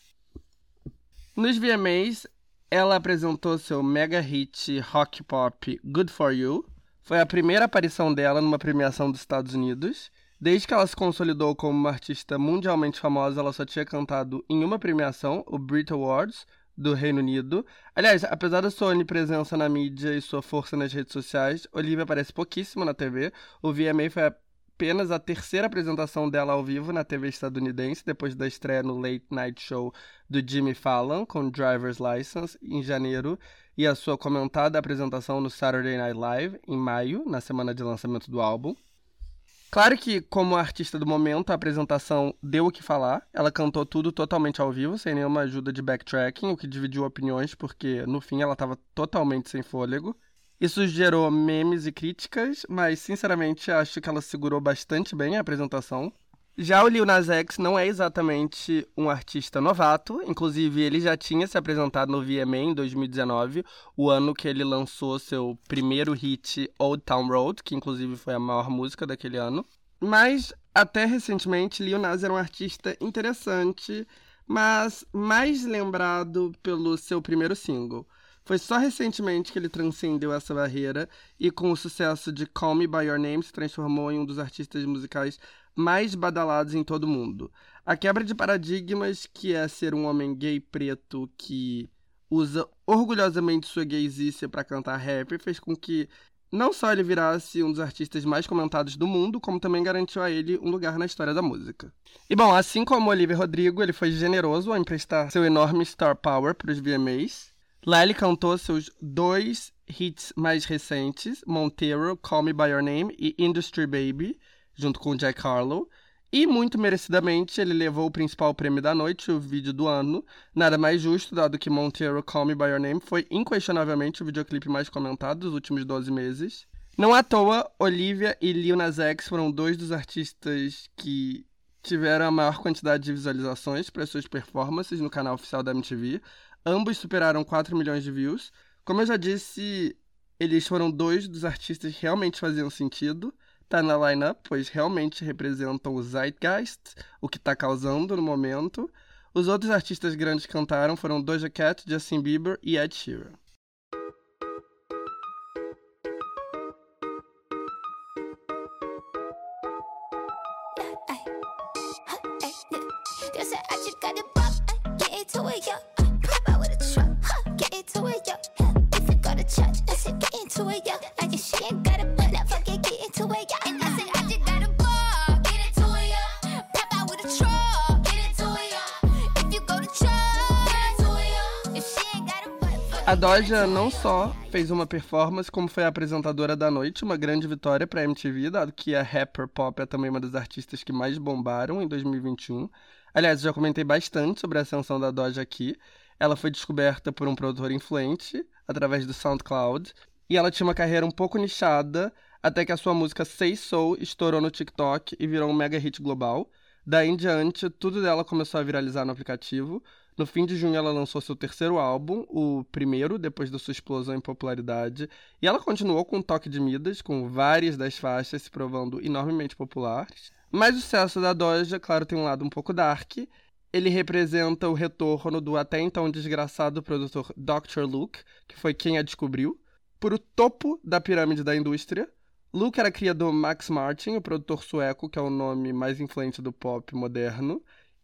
Nos VMAs, ela apresentou seu mega hit rock pop Good For You. Foi a primeira aparição dela numa premiação dos Estados Unidos. Desde que ela se consolidou como uma artista mundialmente famosa, ela só tinha cantado em uma premiação, o Brit Awards, do Reino Unido. Aliás, apesar da sua onipresença na mídia e sua força nas redes sociais, Olivia aparece pouquíssimo na TV. O VMA foi apenas a terceira apresentação dela ao vivo na TV estadunidense, depois da estreia no Late Night Show do Jimmy Fallon, com Driver's License, em janeiro, e a sua comentada apresentação no Saturday Night Live, em maio, na semana de lançamento do álbum. Claro que, como artista do momento, a apresentação deu o que falar. Ela cantou tudo totalmente ao vivo, sem nenhuma ajuda de backtracking, o que dividiu opiniões, porque no fim ela estava totalmente sem fôlego. Isso gerou memes e críticas, mas sinceramente acho que ela segurou bastante bem a apresentação. Já o Lil Nas X não é exatamente um artista novato, inclusive ele já tinha se apresentado no VMA em 2019, o ano que ele lançou seu primeiro hit Old Town Road, que inclusive foi a maior música daquele ano. Mas até recentemente Lil Nas era um artista interessante, mas mais lembrado pelo seu primeiro single. Foi só recentemente que ele transcendeu essa barreira e, com o sucesso de Call Me By Your Name, se transformou em um dos artistas musicais mais badalados em todo o mundo. A quebra de paradigmas, que é ser um homem gay preto que usa orgulhosamente sua gaysice para cantar rap, fez com que não só ele virasse um dos artistas mais comentados do mundo, como também garantiu a ele um lugar na história da música. E bom, assim como Olivia Rodrigo, ele foi generoso ao emprestar seu enorme star power para os VMAs. Lá cantou seus dois hits mais recentes, Montero, Call Me By Your Name e Industry Baby, junto com Jack Harlow. E muito merecidamente ele levou o principal prêmio da noite, o vídeo do ano. Nada mais justo, dado que Montero Call Me By Your Name foi inquestionavelmente o videoclipe mais comentado dos últimos 12 meses. Não à toa, Olivia e Lil Nas X foram dois dos artistas que tiveram a maior quantidade de visualizações para suas performances no canal oficial da MTV, Ambos superaram 4 milhões de views. Como eu já disse, eles foram dois dos artistas que realmente faziam sentido tá na lineup, pois realmente representam o zeitgeist, o que está causando no momento. Os outros artistas grandes que cantaram foram Doja Cat, Justin Bieber e Ed Sheeran. Doja não só fez uma performance, como foi a apresentadora da noite, uma grande vitória para a MTV, dado que a rapper pop é também uma das artistas que mais bombaram em 2021. Aliás, já comentei bastante sobre a ascensão da Doja aqui. Ela foi descoberta por um produtor influente através do SoundCloud e ela tinha uma carreira um pouco nichada até que a sua música Say Soul estourou no TikTok e virou um mega hit global. Daí em diante, tudo dela começou a viralizar no aplicativo. No fim de junho, ela lançou seu terceiro álbum, o primeiro, depois da sua explosão em popularidade, e ela continuou com um toque de Midas, com várias das faixas se provando enormemente populares. Mas o sucesso da Doja, claro, tem um lado um pouco dark. Ele representa o retorno do até então desgraçado produtor Dr. Luke, que foi quem a descobriu, por o topo da pirâmide da indústria. Luke era cria do Max Martin, o produtor sueco, que é o nome mais influente do pop moderno,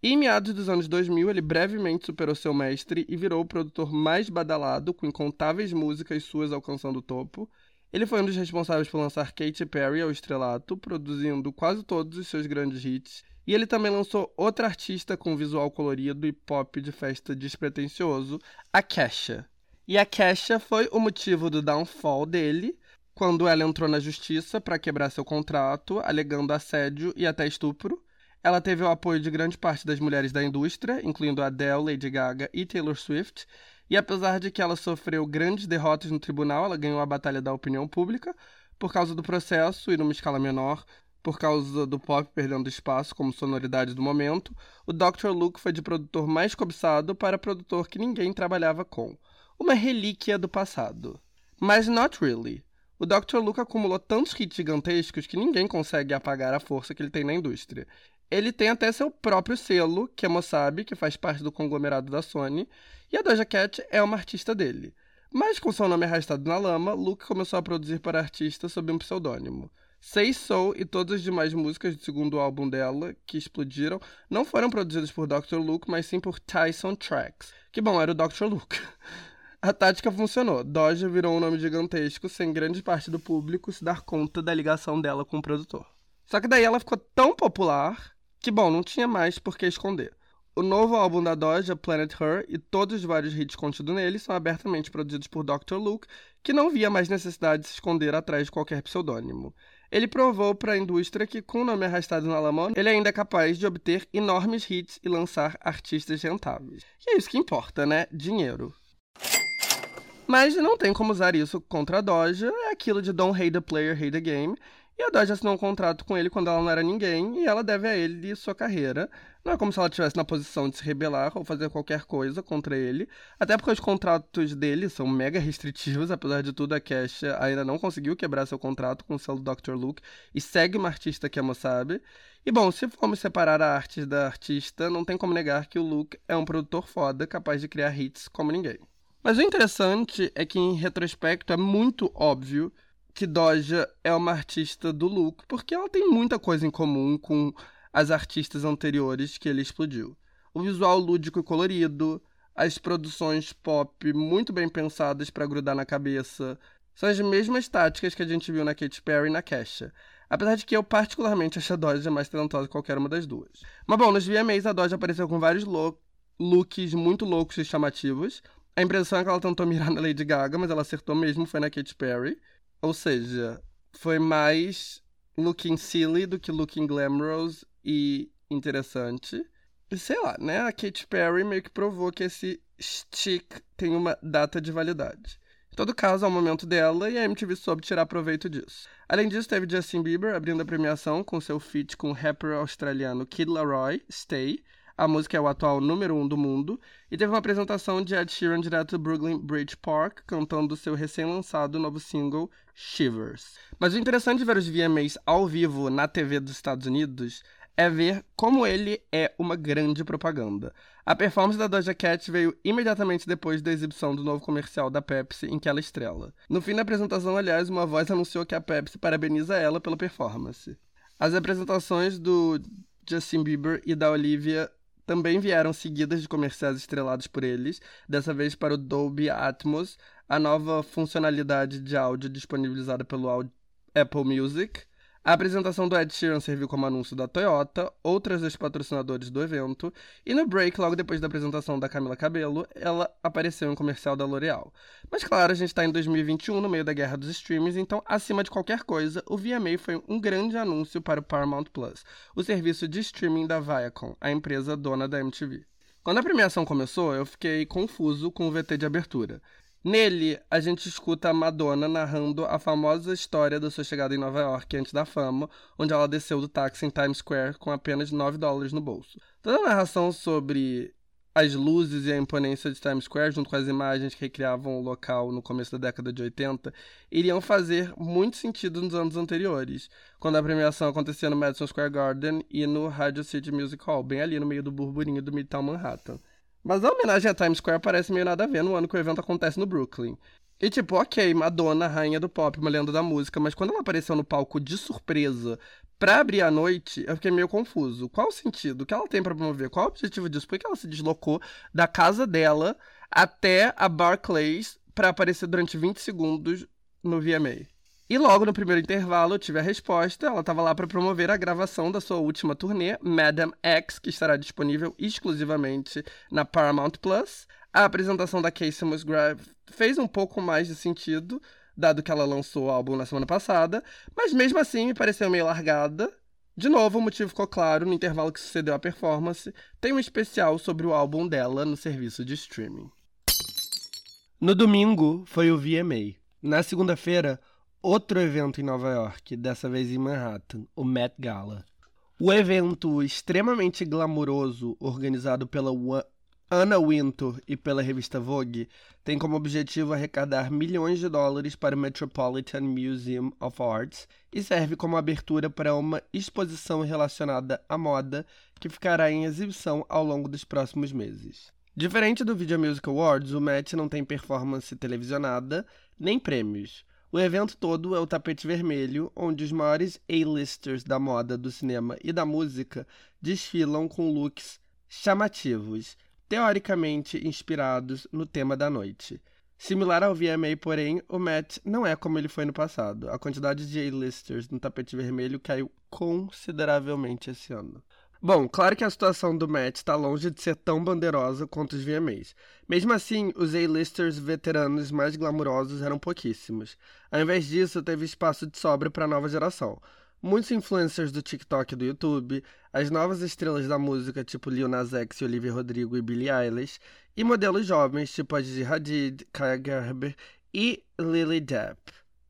em meados dos anos 2000, ele brevemente superou seu mestre e virou o produtor mais badalado, com incontáveis músicas suas alcançando o topo. Ele foi um dos responsáveis por lançar Katy Perry ao estrelato, produzindo quase todos os seus grandes hits. E ele também lançou outra artista com visual colorido e pop de festa despretensioso, a Kesha. E a Kesha foi o motivo do downfall dele, quando ela entrou na justiça para quebrar seu contrato, alegando assédio e até estupro. Ela teve o apoio de grande parte das mulheres da indústria, incluindo Adele, Lady Gaga e Taylor Swift, e apesar de que ela sofreu grandes derrotas no tribunal, ela ganhou a batalha da opinião pública por causa do processo e numa escala menor, por causa do pop perdendo espaço como sonoridade do momento, o Dr. Luke foi de produtor mais cobiçado para produtor que ninguém trabalhava com. Uma relíquia do passado. Mas not really. O Dr. Luke acumulou tantos hits gigantescos que ninguém consegue apagar a força que ele tem na indústria. Ele tem até seu próprio selo, que é Mosabi, que faz parte do conglomerado da Sony, e a Doja Cat é uma artista dele. Mas com seu nome arrastado na lama, Luke começou a produzir para artista sob um pseudônimo. Say Soul e todas as demais músicas do segundo álbum dela, que explodiram, não foram produzidas por Dr. Luke, mas sim por Tyson Tracks, que bom, era o Dr. Luke. *laughs* A tática funcionou. Doja virou um nome gigantesco, sem grande parte do público se dar conta da ligação dela com o produtor. Só que daí ela ficou tão popular que, bom, não tinha mais por que esconder. O novo álbum da Doja, Planet Her, e todos os vários hits contidos nele são abertamente produzidos por Dr. Luke, que não via mais necessidade de se esconder atrás de qualquer pseudônimo. Ele provou para a indústria que, com o nome arrastado na lama, ele ainda é capaz de obter enormes hits e lançar artistas rentáveis. E é isso que importa, né? Dinheiro. Mas não tem como usar isso contra a Doja, é aquilo de don't hate the player, hate the game. E a Doja assinou um contrato com ele quando ela não era ninguém, e ela deve a ele sua carreira. Não é como se ela estivesse na posição de se rebelar ou fazer qualquer coisa contra ele, até porque os contratos dele são mega restritivos, *laughs* apesar de tudo, a Cash ainda não conseguiu quebrar seu contrato com o selo Dr. Luke e segue uma artista que é Mosabe. E bom, se formos separar a arte da artista, não tem como negar que o Luke é um produtor foda capaz de criar hits como ninguém. Mas o interessante é que, em retrospecto, é muito óbvio que Doja é uma artista do Luke, porque ela tem muita coisa em comum com as artistas anteriores que ele explodiu. O visual lúdico e colorido, as produções pop muito bem pensadas para grudar na cabeça, são as mesmas táticas que a gente viu na Katy Perry e na Kesha. Apesar de que eu particularmente acho a Doja mais talentosa que qualquer uma das duas. Mas bom, nos VMAs a Doja apareceu com vários looks muito loucos e chamativos, a impressão é que ela tentou mirar na Lady Gaga, mas ela acertou mesmo, foi na Katy Perry. Ou seja, foi mais looking silly do que looking glamorous e interessante. E sei lá, né? A Katy Perry meio que provou que esse stick tem uma data de validade. Em todo caso, é o momento dela e a MTV soube tirar proveito disso. Além disso, teve Justin Bieber abrindo a premiação com seu feat com o rapper australiano Kid Laroi, Stay, a música é o atual número um do mundo. E teve uma apresentação de Ed Sheeran direto do Brooklyn Bridge Park, cantando seu recém-lançado novo single, Shivers. Mas o interessante de ver os VMAs ao vivo na TV dos Estados Unidos é ver como ele é uma grande propaganda. A performance da Doja Cat veio imediatamente depois da exibição do novo comercial da Pepsi em que ela estrela. No fim da apresentação, aliás, uma voz anunciou que a Pepsi parabeniza ela pela performance. As apresentações do Justin Bieber e da Olivia também vieram seguidas de comerciais estrelados por eles, dessa vez para o Dolby Atmos, a nova funcionalidade de áudio disponibilizada pelo Apple Music. A apresentação do Ed Sheeran serviu como anúncio da Toyota, outras dos patrocinadores do evento, e no break, logo depois da apresentação da Camila Cabello, ela apareceu em um comercial da L'Oréal. Mas claro, a gente está em 2021, no meio da guerra dos streams, então, acima de qualquer coisa, o VMA foi um grande anúncio para o Paramount Plus, o serviço de streaming da Viacom, a empresa dona da MTV. Quando a premiação começou, eu fiquei confuso com o VT de abertura. Nele, a gente escuta a Madonna narrando a famosa história da sua chegada em Nova York antes da fama, onde ela desceu do táxi em Times Square com apenas 9 dólares no bolso. Toda a narração sobre as luzes e a imponência de Times Square, junto com as imagens que recriavam o local no começo da década de 80, iriam fazer muito sentido nos anos anteriores, quando a premiação acontecia no Madison Square Garden e no Radio City Music Hall, bem ali no meio do burburinho do Midtown Manhattan. Mas a homenagem a Times Square parece meio nada a ver no ano que o evento acontece no Brooklyn. E tipo, ok, Madonna, rainha do pop, uma lenda da música, mas quando ela apareceu no palco de surpresa pra abrir a noite, eu fiquei meio confuso. Qual o sentido? O que ela tem para promover? Qual o objetivo disso? Por que ela se deslocou da casa dela até a Barclays para aparecer durante 20 segundos no VMA? E logo no primeiro intervalo eu tive a resposta. Ela estava lá para promover a gravação da sua última turnê, Madam X, que estará disponível exclusivamente na Paramount Plus. A apresentação da Casey Musgrave fez um pouco mais de sentido, dado que ela lançou o álbum na semana passada, mas mesmo assim me pareceu meio largada. De novo, o motivo ficou claro no intervalo que sucedeu à performance. Tem um especial sobre o álbum dela no serviço de streaming. No domingo foi o VMA. Na segunda-feira, outro evento em Nova York, dessa vez em Manhattan, o Met Gala. O evento extremamente glamouroso, organizado pela Anna Wintour e pela revista Vogue, tem como objetivo arrecadar milhões de dólares para o Metropolitan Museum of Arts e serve como abertura para uma exposição relacionada à moda que ficará em exibição ao longo dos próximos meses. Diferente do Video Music Awards, o Met não tem performance televisionada nem prêmios. O evento todo é o tapete vermelho, onde os maiores A-listers da moda, do cinema e da música desfilam com looks chamativos, teoricamente inspirados no tema da noite. Similar ao VMA, porém, o Met não é como ele foi no passado. A quantidade de A-listers no tapete vermelho caiu consideravelmente esse ano. Bom, claro que a situação do Matt está longe de ser tão bandeirosa quanto os VMAs. Mesmo assim, os A-listers veteranos mais glamurosos eram pouquíssimos. Ao invés disso, teve espaço de sobra para a nova geração. Muitos influencers do TikTok e do YouTube, as novas estrelas da música tipo Lil Nas X, Olivia Rodrigo e Billie Eilish, e modelos jovens tipo a Gigi Hadid, Kaya Gerber e Lily Depp.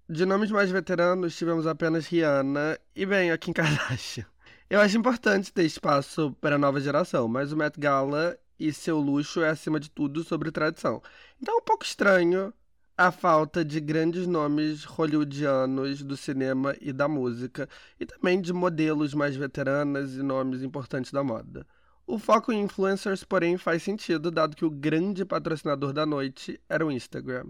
De nomes mais veteranos, tivemos apenas Rihanna e, bem, a Kim Kardashian. Eu acho importante ter espaço para a nova geração, mas o Met Gala e seu luxo é, acima de tudo, sobre tradição. Então é um pouco estranho a falta de grandes nomes hollywoodianos do cinema e da música, e também de modelos mais veteranas e nomes importantes da moda. O foco em influencers, porém, faz sentido, dado que o grande patrocinador da noite era o Instagram.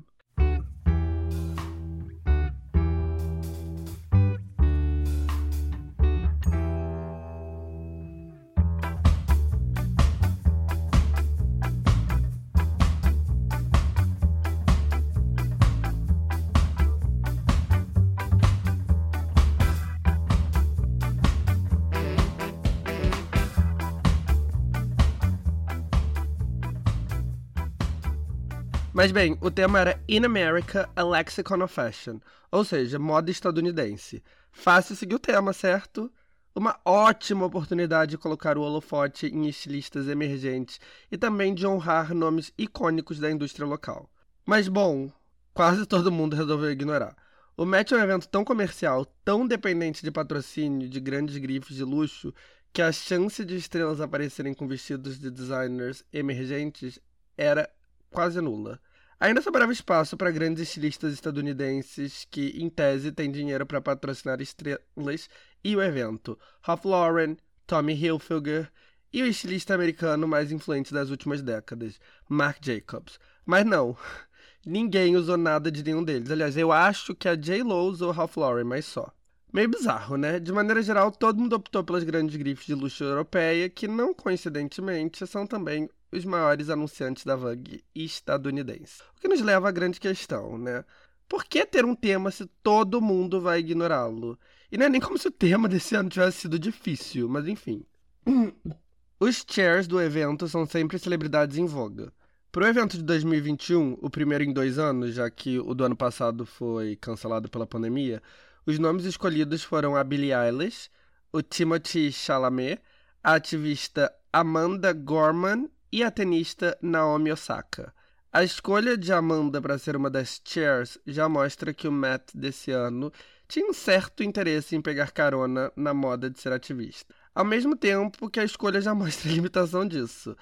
Mas bem, o tema era In America, a Lexicon of Fashion, ou seja, moda estadunidense. Fácil seguir o tema, certo? Uma ótima oportunidade de colocar o holofote em estilistas emergentes e também de honrar nomes icônicos da indústria local. Mas bom, quase todo mundo resolveu ignorar. O Met é um evento tão comercial, tão dependente de patrocínio de grandes grifes de luxo, que a chance de estrelas aparecerem com vestidos de designers emergentes era quase nula. Ainda sobrava espaço para grandes estilistas estadunidenses que, em tese, têm dinheiro para patrocinar estrelas e o evento. Ralph Lauren, Tommy Hilfiger e o estilista americano mais influente das últimas décadas, Marc Jacobs. Mas não, *laughs* ninguém usou nada de nenhum deles. Aliás, eu acho que a J-Lo usou Ralph Lauren, mas só. Meio bizarro, né? De maneira geral, todo mundo optou pelas grandes grifes de luxo europeia, que não coincidentemente são também os maiores anunciantes da Vogue estadunidense. O que nos leva à grande questão, né? Por que ter um tema se todo mundo vai ignorá-lo? E não é nem como se o tema desse ano tivesse sido difícil, mas enfim. *clears throat* Os chairs do evento são sempre celebridades em voga. Para o evento de 2021, o primeiro em dois anos, já que o do ano passado foi cancelado pela pandemia, os nomes escolhidos foram a Billie Eilish, o Timothy Chalamet, a ativista Amanda Gorman e a tenista Naomi Osaka. A escolha de Amanda para ser uma das chairs já mostra que o Matt desse ano tinha um certo interesse em pegar carona na moda de ser ativista. Ao mesmo tempo que a escolha já *laughs* mostra a limitação disso,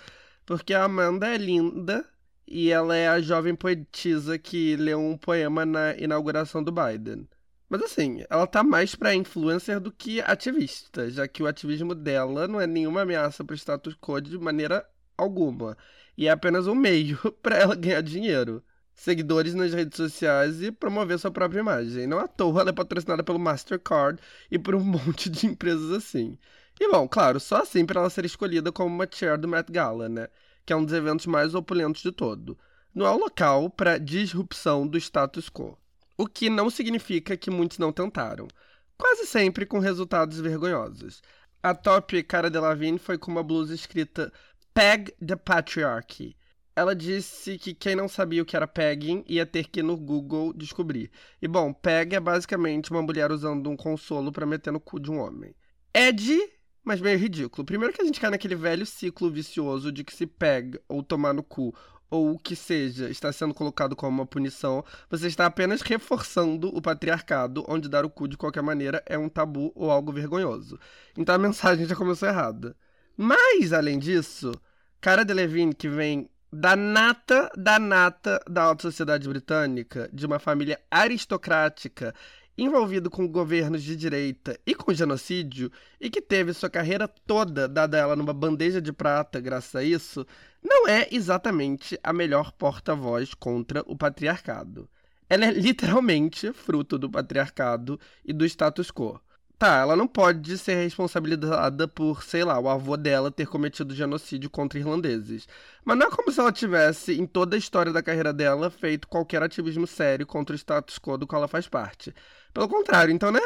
porque a Amanda é linda e ela é a jovem poetisa que leu um poema na inauguração do Biden. Mas assim, ela tá mais pra influencer do que ativista, já que o ativismo dela não é nenhuma ameaça pro status quo de maneira alguma. E é apenas um meio *laughs* para ela ganhar dinheiro. Seguidores nas redes sociais e promover sua própria imagem. Não à toa ela é patrocinada pelo Mastercard e por um *laughs* monte de empresas assim. E bom, claro, só assim para ela ser escolhida como uma chair do Met Gala, né? Que é um dos eventos mais opulentos de todo. Não é o local para disrupção do status quo o que não significa que muitos não tentaram, quase sempre com resultados vergonhosos. A top Cara Delevingne foi com uma blusa escrita Peg the Patriarchy. Ela disse que quem não sabia o que era pegging ia ter que ir no Google descobrir. E bom, peg é basicamente uma mulher usando um consolo para meter no cu de um homem. Ed mas meio ridículo. Primeiro que a gente cai naquele velho ciclo vicioso de que se pega ou tomar no cu ou o que seja está sendo colocado como uma punição, você está apenas reforçando o patriarcado, onde dar o cu de qualquer maneira é um tabu ou algo vergonhoso. Então a *laughs* mensagem já começou errada. Mas, além disso, Cara Delevingne, que vem da nata da nata da alta sociedade britânica, de uma família aristocrática envolvido com governos de direita e com genocídio, e que teve sua carreira toda dada ela numa bandeja de prata graças a isso, não é exatamente a melhor porta-voz contra o patriarcado. Ela é literalmente fruto do patriarcado e do status quo. Tá, ela não pode ser responsabilizada por, sei lá, o avô dela ter cometido genocídio contra irlandeses. Mas não é como se ela tivesse, em toda a história da carreira dela, feito qualquer ativismo sério contra o status quo do qual ela faz parte. Pelo contrário, então, né?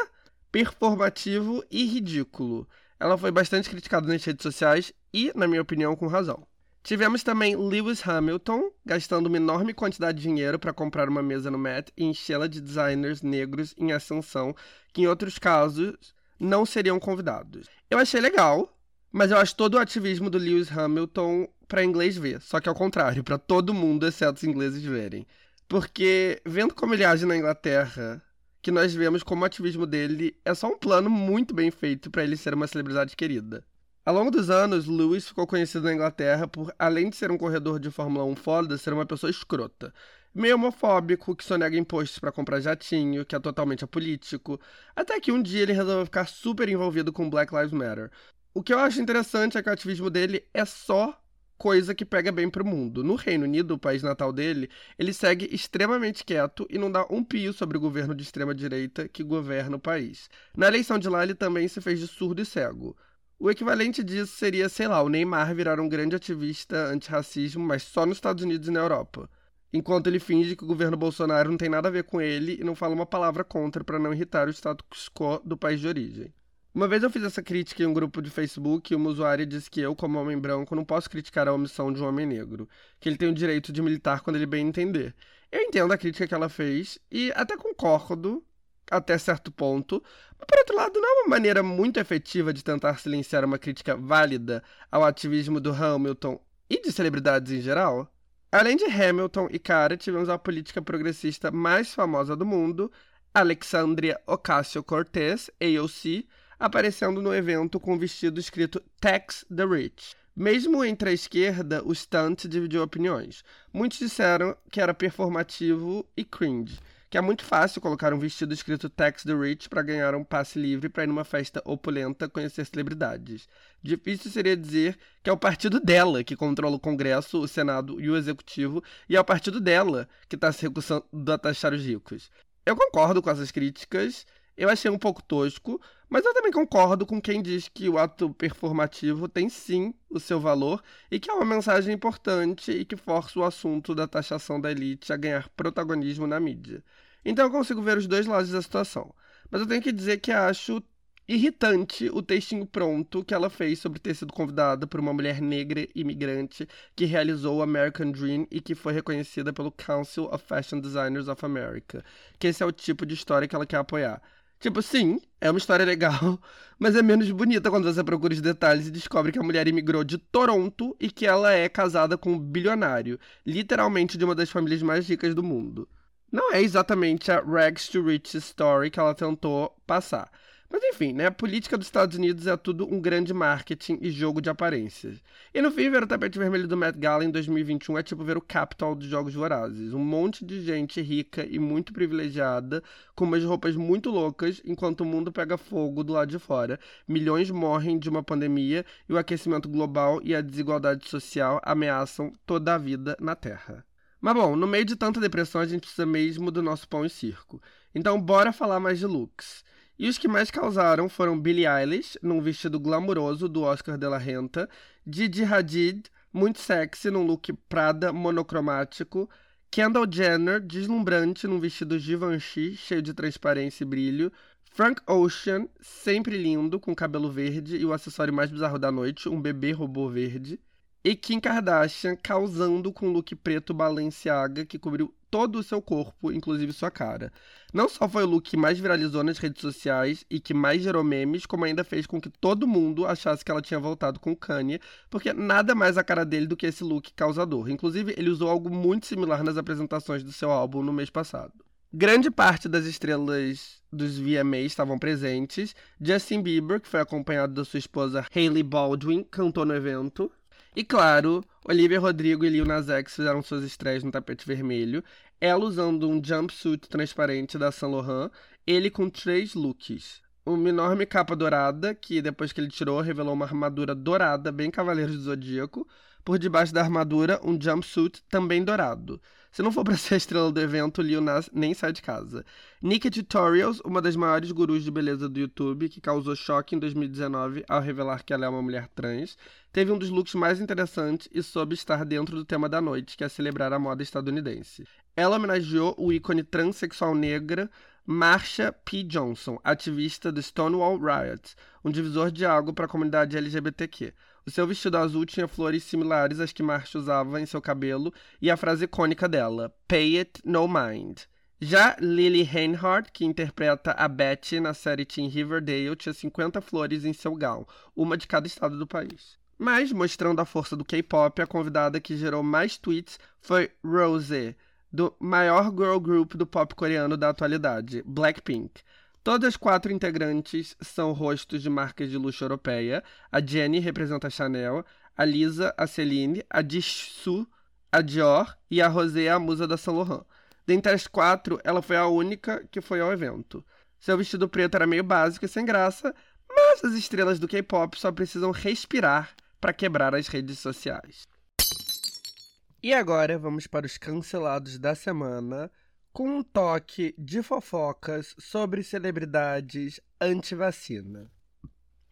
Performativo e ridículo. Ela foi bastante criticada nas redes sociais e, na minha opinião, com razão. Tivemos também Lewis Hamilton gastando uma enorme quantidade de dinheiro para comprar uma mesa no Met e enchê-la de designers negros em ascensão, que em outros casos não seriam convidados. Eu achei legal, mas eu acho todo o ativismo do Lewis Hamilton para inglês ver, só que ao contrário, para todo mundo, exceto os ingleses verem. Porque vendo como ele age na Inglaterra, que nós vemos como o ativismo dele é só um plano muito bem feito para ele ser uma celebridade querida. Ao longo dos anos, Lewis ficou conhecido na Inglaterra por, além de ser um corredor de Fórmula 1 foda, ser uma pessoa escrota. Meio homofóbico, que só nega impostos para comprar jatinho, que é totalmente apolítico. Até que um dia ele resolveu ficar super envolvido com Black Lives Matter. O que eu acho interessante é que o ativismo dele é só coisa que pega bem pro mundo. No Reino Unido, o país natal dele, ele segue extremamente quieto e não dá um pio sobre o governo de extrema direita que governa o país. Na eleição de lá, ele também se fez de surdo e cego. O equivalente disso seria, sei lá, o Neymar virar um grande ativista antirracismo, mas só nos Estados Unidos e na Europa. Enquanto ele finge que o governo Bolsonaro não tem nada a ver com ele e não fala uma palavra contra para não irritar o status quo do país de origem. Uma vez eu fiz essa crítica em um grupo de Facebook e uma usuária disse que eu, como homem branco, não posso criticar a omissão de um homem negro, que ele tem o direito de militar quando ele bem entender. Eu entendo a crítica que ela fez e até concordo até certo ponto, mas por outro lado, não é uma maneira muito efetiva de tentar silenciar uma crítica válida ao ativismo do Hamilton e de celebridades em geral? Além de Hamilton e Cara, tivemos a política progressista mais famosa do mundo, Alexandria Ocasio-Cortez, AOC, aparecendo no evento com um vestido escrito Tax the Rich. Mesmo entre a esquerda, o stunt dividiu opiniões. Muitos disseram que era performativo e cringe que é muito fácil colocar um vestido escrito Tax the Rich para ganhar um passe livre para ir numa festa opulenta conhecer celebridades. Difícil seria dizer que é o partido dela que controla o Congresso, o Senado e o Executivo, e é o partido dela que está se recusando a taxar os ricos. Eu concordo com essas críticas, eu achei um pouco tosco, mas eu também concordo com quem diz que o ato performativo tem sim o seu valor e que é uma mensagem importante e que força o assunto da taxação da elite a ganhar protagonismo na mídia. Então eu consigo ver os dois lados da situação. Mas eu tenho que dizer que acho irritante o textinho pronto que ela fez sobre ter sido convidada por uma mulher negra imigrante que realizou o American Dream e que foi reconhecida pelo Council of Fashion Designers of America. Que esse é o tipo de história que ela quer apoiar. Tipo, sim, é uma história legal, *laughs* mas é menos bonita quando você procura os detalhes e descobre que a mulher imigrou de Toronto e que ela é casada com um bilionário, literalmente de uma das famílias mais ricas do mundo. Não é exatamente a rags to riches story que ela tentou passar. Mas enfim, né? A política dos Estados Unidos é tudo um grande marketing e jogo de aparências. E no fim, ver o tapete vermelho do Met Gala em 2021 é tipo ver o Capitol dos Jogos Vorazes. Um monte de gente rica e muito privilegiada, com umas roupas muito loucas, enquanto o mundo pega fogo do lado de fora. Milhões morrem de uma pandemia e o aquecimento global e a desigualdade social ameaçam toda a vida na Terra. Mas bom, no meio de tanta depressão, a gente precisa mesmo do nosso pão e circo. Então, bora falar mais de looks. E os que mais causaram foram Billie Eilish, num vestido glamuroso do Oscar de la Renta, Gigi Hadid, muito sexy, num look Prada monocromático, Kendall Jenner, deslumbrante, num vestido Givenchy, cheio de transparência e brilho, Frank Ocean, sempre lindo, com cabelo verde e o acessório mais bizarro da noite, um bebê robô verde, E Kim Kardashian causando com o look preto Balenciaga que cobriu todo o seu corpo, inclusive sua cara. Não só foi o look que mais viralizou nas redes sociais e que mais gerou memes, como ainda fez com que todo mundo achasse que ela tinha voltado com o Kanye, porque nada mais a cara dele do que esse look causador. Inclusive, ele usou algo muito similar nas apresentações do seu álbum no mês passado. Grande parte das estrelas dos VMAs estavam presentes. Justin Bieber, que foi acompanhado da sua esposa Hailey Baldwin, cantou no evento. E claro, Olivia Rodrigo e Lil Nas X fizeram suas estreias no tapete vermelho. Ela usando um jumpsuit transparente da Saint Laurent, ele com três looks. Uma enorme capa dourada, que depois que ele tirou, revelou uma armadura dourada, bem Cavaleiros do Zodíaco. Por debaixo da armadura, um jumpsuit também dourado. Se não for para *laughs* ser a estrela do evento, Lil Nas nem sai de casa. Nikki Tutorials, uma das maiores gurus de beleza do YouTube, que causou choque em 2019 ao revelar que ela é uma mulher trans, teve um dos looks mais interessantes e soube estar dentro do tema da noite, que é celebrar a moda estadunidense. Ela homenageou o ícone transexual negra Marsha P. Johnson, ativista do Stonewall Riot, um divisor de água para a comunidade LGBTQ. O seu vestido azul tinha flores similares às que Marcia usava em seu cabelo e a frase icônica dela, Pay It No Mind. Já Lily Reinhardt, que interpreta a Betty na série Teen Riverdale, tinha 50 flores em seu gown, uma de cada estado do país. Mas, mostrando a força do K-pop, a convidada que gerou mais tweets foi Rosé, do maior girl group do pop coreano da atualidade, Blackpink. Todas as quatro integrantes são rostos de marcas de luxo europeia. A Jennie representa a Chanel, a Lisa a Celine, a Jisoo a Dior e a Rosé a musa da Saint Laurent. Dentre as quatro, ela foi a única que foi ao evento. Seu vestido preto era meio básico e sem graça, mas as estrelas do K-pop só precisam respirar para quebrar as redes sociais. E agora vamos para os cancelados da semana com um toque de fofocas sobre celebridades anti-vacina.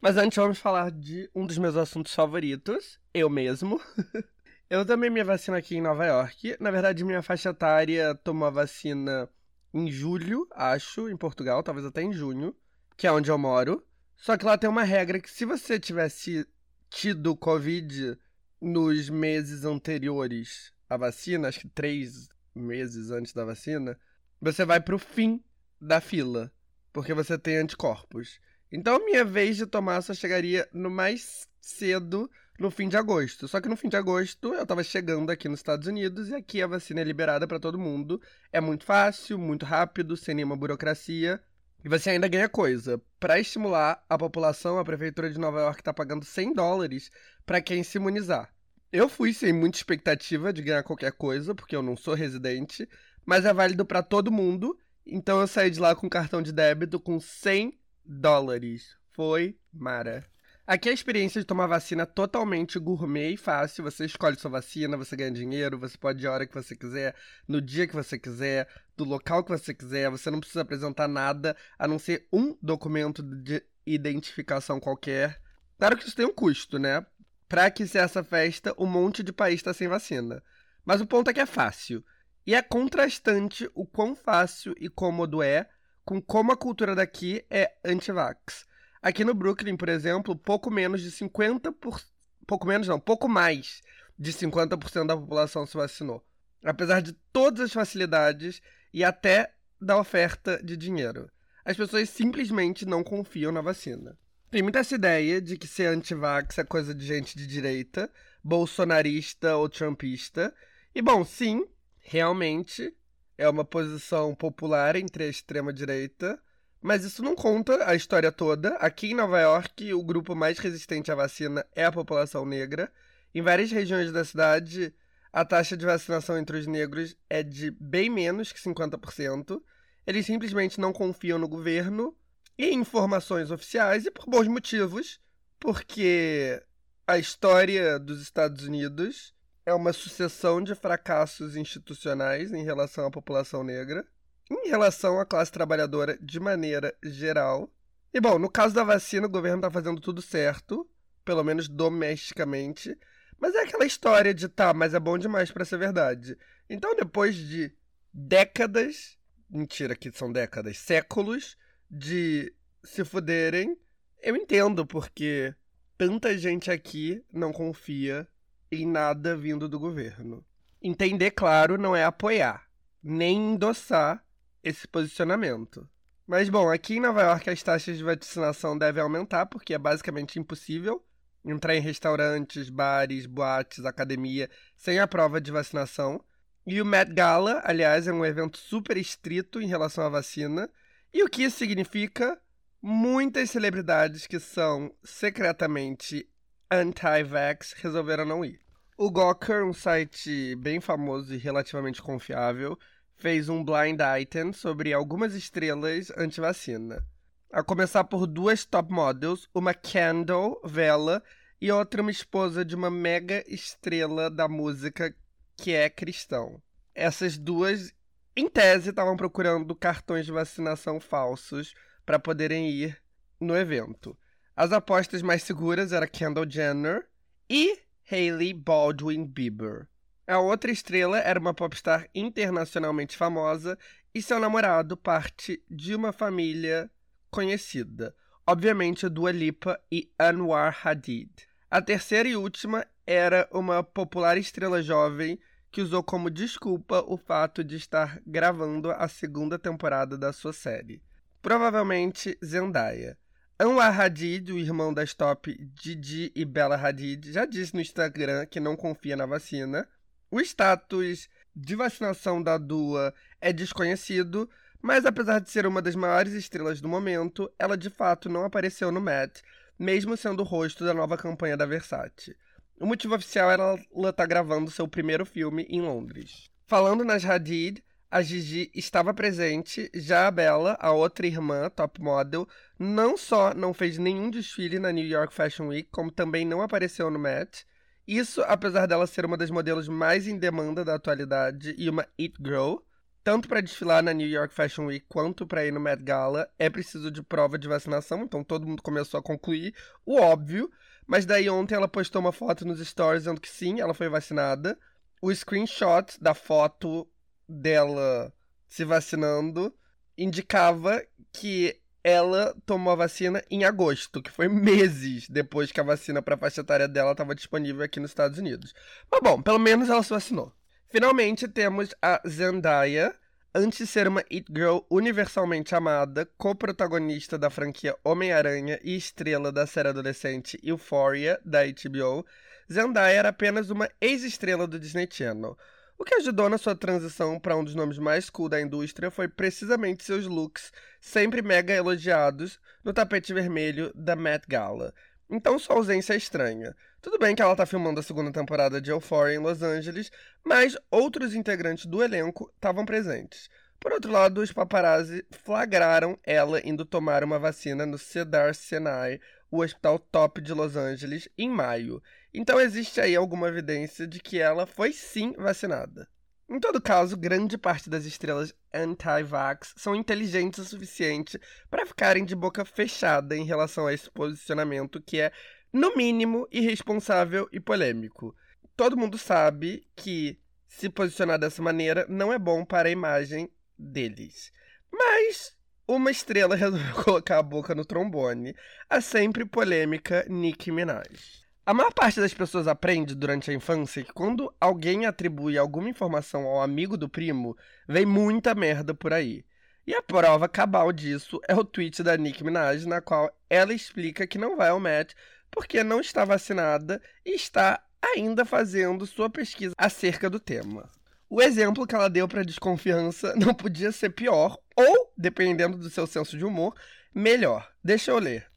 Mas antes vamos falar de um dos meus assuntos favoritos, eu mesmo. *laughs* eu também me vacino aqui em Nova York. Na verdade, minha faixa etária tomou a vacina em julho, acho, em Portugal, talvez até em junho, que é onde eu moro. Só que lá tem uma regra que se você tivesse tido Covid nos meses anteriores à vacina, acho que três meses antes da vacina, você vai pro fim da fila, porque você tem anticorpos. Então, minha vez de tomar só chegaria no mais cedo no fim de agosto. Só que no fim de agosto eu tava chegando aqui nos Estados Unidos e aqui a vacina é liberada para todo mundo. É muito fácil, muito rápido, sem nenhuma burocracia. E você ainda ganha coisa. Para estimular a população, a prefeitura de Nova York está pagando 100 dólares para quem se imunizar. Eu fui sem muita expectativa de ganhar qualquer coisa, porque eu não sou residente, mas é válido para todo mundo. Então eu saí de lá com cartão de débito com 100 dólares. Foi mara. Aqui a experiência de tomar vacina é totalmente gourmet e fácil. Você escolhe sua vacina, você ganha dinheiro, você pode ir a hora que você quiser, no dia que você quiser, do local que você quiser. Você não precisa apresentar nada a não ser um documento de identificação qualquer. Claro que isso tem um custo, né? Para que se essa festa um monte de país está sem vacina. Mas o ponto é que é fácil. E é contrastante o quão fácil e cômodo é com como a cultura daqui é anti-vax. Aqui no Brooklyn, por exemplo, pouco menos de 50%. Por... Pouco menos, não, pouco mais de 50% da população se vacinou. Apesar de todas as facilidades e até da oferta de dinheiro. As pessoas simplesmente não confiam na vacina. Tem muita essa ideia de que ser anti-vax é coisa de gente de direita, bolsonarista ou trumpista. E bom, sim, realmente é uma posição popular entre a extrema-direita, mas isso não conta a história toda. Aqui em Nova York, o grupo mais resistente à vacina é a população negra. Em várias regiões da cidade, a taxa de vacinação entre os negros é de bem menos que 50%. Eles simplesmente não confiam no governo e informações oficiais, e por bons motivos, porque a história dos Estados Unidos é uma sucessão de fracassos institucionais em relação à população negra, em relação à classe trabalhadora de maneira geral. E bom, no caso da vacina, o governo está fazendo tudo certo, pelo menos domesticamente, mas é aquela história de tá, mas é bom demais para ser verdade. Então, depois de décadas, mentira que são décadas, séculos de se fuderem, eu entendo porque tanta gente aqui não confia em nada vindo do governo. Entender, claro, não é apoiar, nem endossar esse posicionamento. Mas bom, aqui em Nova York as taxas de vacinação devem aumentar porque é basicamente impossível entrar em restaurantes, bares, boates, academia sem a prova de vacinação. E o Met Gala, aliás, é um evento super estrito em relação à vacina. E o que isso significa? Muitas celebridades que são secretamente anti-vax resolveram não ir. O Gawker, um site bem famoso e relativamente confiável, fez um blind item sobre algumas estrelas anti-vacina. A começar por duas top models, uma Kendall Vela e outra uma esposa de uma mega estrela da música que é cristão. Essas duas, em tese, estavam procurando cartões de vacinação falsos para poderem ir no evento. As apostas mais seguras eram Kendall Jenner e Hailey Baldwin Bieber. A outra estrela era uma popstar internacionalmente famosa e seu namorado parte de uma família conhecida. Obviamente, Dua Lipa e Anwar Hadid. A terceira e última era uma popular estrela jovem que usou como desculpa o fato de estar gravando a segunda temporada da sua série. Provavelmente Zendaya. Anwar Hadid, o irmão das top Didi e Bella Hadid, já disse no Instagram que não confia na vacina, o status de vacinação da Dua é desconhecido, mas apesar de ser uma das maiores estrelas do momento, ela de fato não apareceu no Met, mesmo sendo o rosto da nova campanha da Versace. O motivo oficial é ela estar tá gravando seu primeiro filme em Londres. Falando nas Hadid, a Gigi estava presente, já a Bella, a outra irmã, top model, não só não fez nenhum desfile na New York Fashion Week, como também não apareceu no Met. Isso apesar dela ser uma das modelos mais em demanda da atualidade e uma it girl, tanto para desfilar na New York Fashion Week quanto para ir no Met Gala, é preciso de prova de vacinação, então todo mundo começou a concluir o óbvio, mas daí ontem ela postou uma foto nos stories dizendo que sim, ela foi vacinada. O screenshot da foto dela se vacinando indicava que ela tomou a vacina em agosto, que foi meses depois que a vacina para a faixa etária dela estava disponível aqui nos Estados Unidos. Mas bom, pelo menos ela se vacinou. Finalmente temos a Zendaya, antes de ser uma It Girl universalmente amada, co-protagonista da franquia Homem-Aranha e estrela da série adolescente Euphoria, da HBO, Zendaya era apenas uma ex-estrela do Disney Channel. O que ajudou na sua transição para um dos nomes mais cool da indústria foi precisamente seus looks, sempre mega elogiados, no tapete vermelho da Met Gala. Então sua ausência é estranha. Tudo bem que ela está filmando a segunda temporada de Euphoria em Los Angeles, mas outros integrantes do elenco estavam presentes. Por outro lado, os paparazzi flagraram ela indo tomar uma vacina no Cedar Sinai, o hospital top de Los Angeles, em maio. Então existe aí alguma evidência de que ela foi sim vacinada. Em todo caso, grande parte das estrelas anti-vax são inteligentes o suficiente para ficarem de boca fechada em relação a esse posicionamento que é, no mínimo, irresponsável e polêmico. Todo mundo sabe que se posicionar dessa maneira não é bom para a imagem deles. Mas uma estrela *laughs* resolveu colocar a boca no trombone, a sempre polêmica Nicki Minaj. A maior parte das pessoas aprende durante a infância que quando alguém atribui alguma informação ao amigo do primo, vem muita merda por aí. E a prova cabal disso é o tweet da Nicki Minaj, na qual ela explica que não vai ao match porque não está vacinada e está ainda fazendo sua pesquisa acerca do tema. O exemplo que ela deu para desconfiança *laughs* não podia ser pior, ou, dependendo do seu senso de humor, melhor. Deixa eu ler.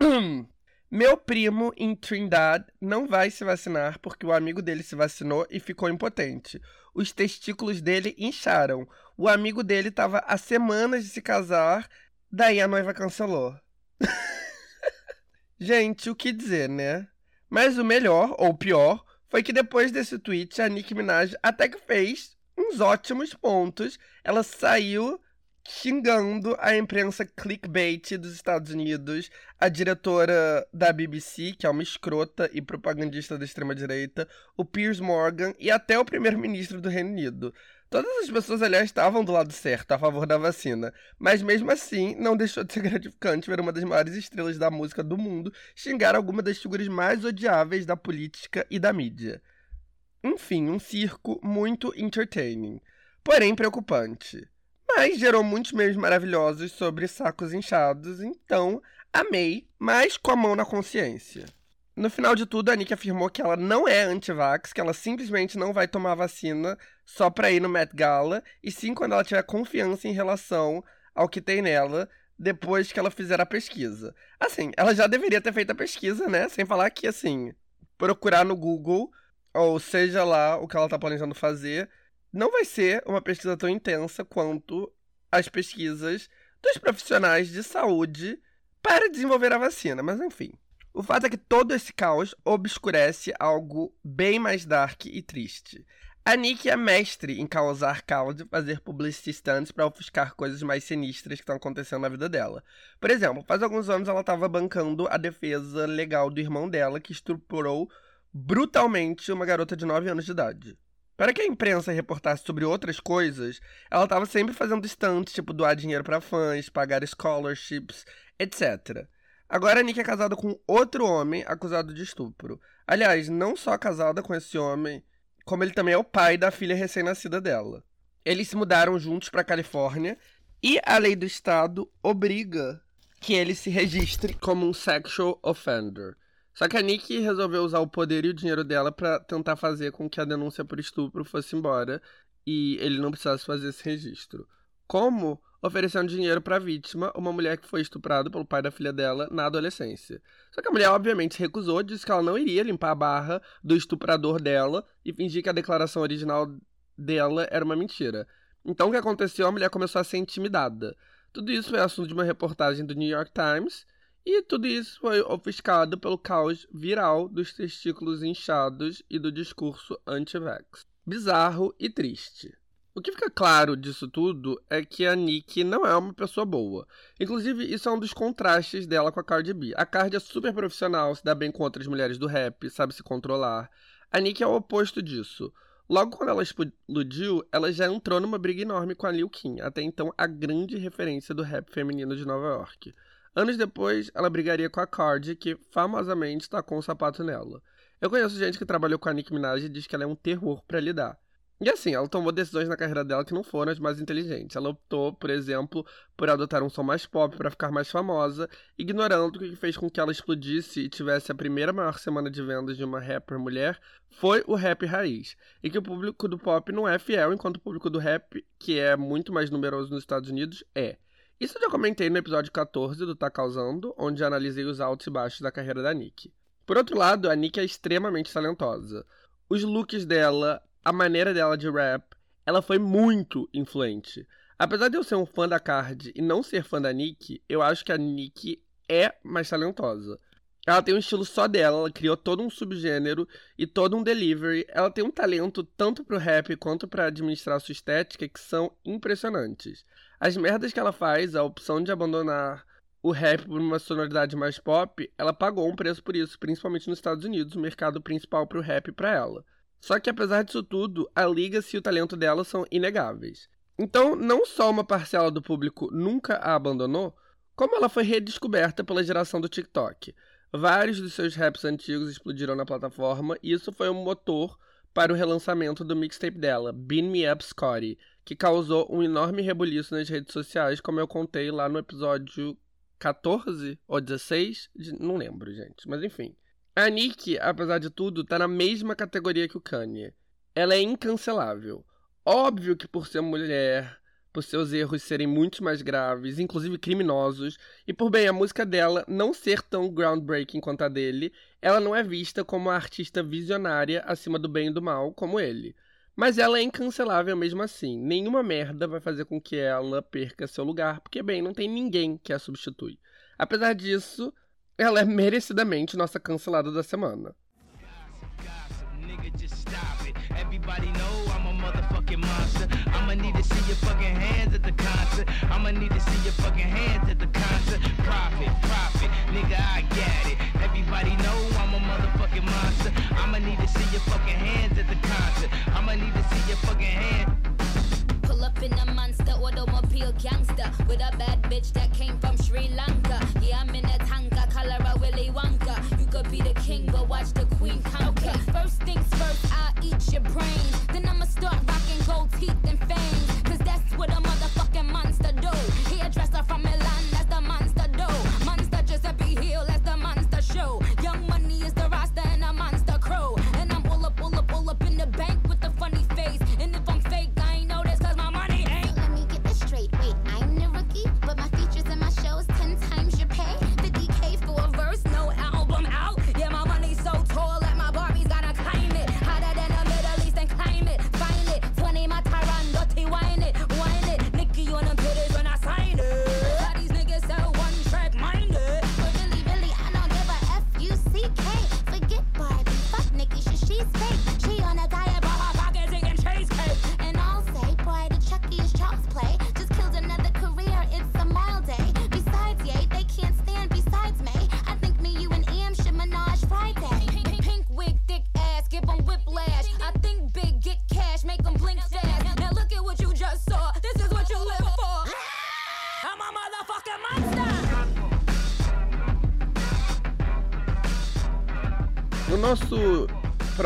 *clears throat* Meu primo em Trindade não vai se vacinar porque o amigo dele se vacinou e ficou impotente. Os testículos dele incharam. O amigo dele estava há semanas de se casar, daí a noiva cancelou. *laughs* Gente, o que dizer, né? Mas o melhor, ou pior, foi que depois desse tweet, a Nicki Minaj até que fez uns ótimos pontos. Ela saiu xingando a imprensa clickbait dos Estados Unidos, a diretora da BBC, que é uma escrota e propagandista da extrema-direita, o Piers Morgan e até o primeiro-ministro do Reino Unido. Todas as pessoas, aliás, estavam do lado certo, a favor da vacina. Mas mesmo assim, não deixou de ser *laughs* gratificante ver uma das maiores estrelas da música do mundo xingar alguma das figuras mais odiáveis da política e da mídia. Enfim, um circo muito entertaining, porém preocupante. Mas gerou muitos memes maravilhosos sobre sacos inchados, então amei, mas com a mão na consciência. No final de tudo, a Nick afirmou que ela não é anti-vax, que ela simplesmente não vai tomar vacina só pra ir no Met Gala, e sim quando ela tiver confiança em relação ao que tem nela, depois que ela fizer a pesquisa. Assim, ela já deveria ter feito a pesquisa, né? Sem falar que, assim, procurar no Google, ou seja lá o que ela tá planejando fazer, não vai ser uma pesquisa tão intensa quanto as pesquisas dos profissionais de saúde para desenvolver a vacina. Mas, enfim. O fato é que todo esse caos obscurece algo bem mais dark e triste. A Nick é mestre em causar caos e fazer publicity stunts para ofuscar coisas mais sinistras que estão acontecendo na vida dela. Por exemplo, faz alguns anos ela estava bancando a defesa legal do irmão dela que estuprou brutalmente uma garota de 9 anos de idade. Para que a imprensa reportasse sobre outras coisas, ela estava sempre fazendo stunts, tipo doar dinheiro para fãs, pagar scholarships, etc. Agora Nick é casada com outro homem acusado de estupro. Aliás, não só casada com esse homem, como ele também é o pai da filha recém-nascida dela. Eles se mudaram juntos para Califórnia e a lei do estado obriga que ele se registre como um sexual offender. Só que a Nick resolveu usar o poder e o dinheiro dela para tentar fazer com que a denúncia por estupro fosse embora e ele não precisasse fazer esse registro. Como oferecendo dinheiro para a vítima, uma mulher que foi estuprada pelo pai da filha dela na adolescência. Só que a mulher obviamente recusou, disse que ela não iria limpar a barra do estuprador dela e fingir que a declaração original dela era uma mentira. Então o que aconteceu? A mulher começou a ser intimidada. Tudo isso foi assunto de uma reportagem do New York Times e tudo isso foi ofuscado pelo caos viral dos testículos inchados e do discurso anti-vax. Bizarro e triste. O que fica claro disso tudo é que a Nick não é uma pessoa boa. Inclusive, isso é um dos contrastes dela com a Cardi B. A Cardi é super profissional, se dá bem com outras mulheres do rap, sabe se controlar. A Nick é o oposto disso. Logo quando ela explodiu, ela já entrou numa briga enorme com a Lil Kim, até então a grande referência do rap feminino de Nova York. Anos depois, ela brigaria com a Cardi, que famosamente tacou um sapato nela. Eu conheço gente que trabalhou com a Nicki Minaj e diz que ela é um terror para lidar. E assim, ela tomou decisões na carreira dela que não foram as mais inteligentes. Ela optou, por exemplo, por adotar um som mais pop para ficar mais famosa, ignorando que o que fez com que ela explodisse e tivesse a primeira maior semana de vendas de uma rapper mulher foi o rap raiz. E que o público do pop não é fiel, enquanto o público do rap, que é muito mais numeroso nos Estados Unidos, é. Isso eu já comentei no episódio 14 do Tá Causando, onde analisei os altos e baixos da carreira da Nick. Por outro lado, a Nick é extremamente talentosa. Os looks dela, a maneira dela de rap, ela foi muito influente. Apesar de eu ser um fã da Card e não ser fã da Nick, eu acho que a Nick é mais talentosa. Ela tem um estilo só dela, ela criou todo um subgênero e todo um delivery. Ela tem um talento tanto pro rap quanto para administrar sua estética que são impressionantes. As merdas que ela faz, a opção de abandonar o rap por uma sonoridade mais pop, ela pagou um preço por isso, principalmente nos Estados Unidos, o mercado principal pro rap para ela. Só que apesar disso tudo, a liga e o talento dela são inegáveis. Então, não só uma parcela do público nunca a abandonou, como ela foi redescoberta pela geração do TikTok. Vários dos seus raps antigos explodiram na plataforma e isso foi um motor para o relançamento do mixtape dela, Bean Me Up Scotty, que causou um enorme rebuliço nas redes sociais, como eu contei lá no episódio 14 ou 16, não lembro, gente, mas enfim. A Nick, apesar de tudo, tá na mesma categoria que o Kanye. Ela é incancelável. Óbvio que por ser mulher, por seus erros serem muito mais graves, inclusive criminosos, e por bem a música dela não ser tão groundbreaking quanto a dele, ela não é vista como uma artista visionária acima do bem e do mal como ele. Mas ela é incancelável mesmo assim. Nenhuma merda vai fazer com que ela perca seu lugar, porque bem, não tem ninguém que a substitui. Apesar disso, ela é merecidamente nossa cancelada da semana. Pull up in a monster automobile gangster with a bad bitch that came from Sri Lanka. Watch the queen conquer.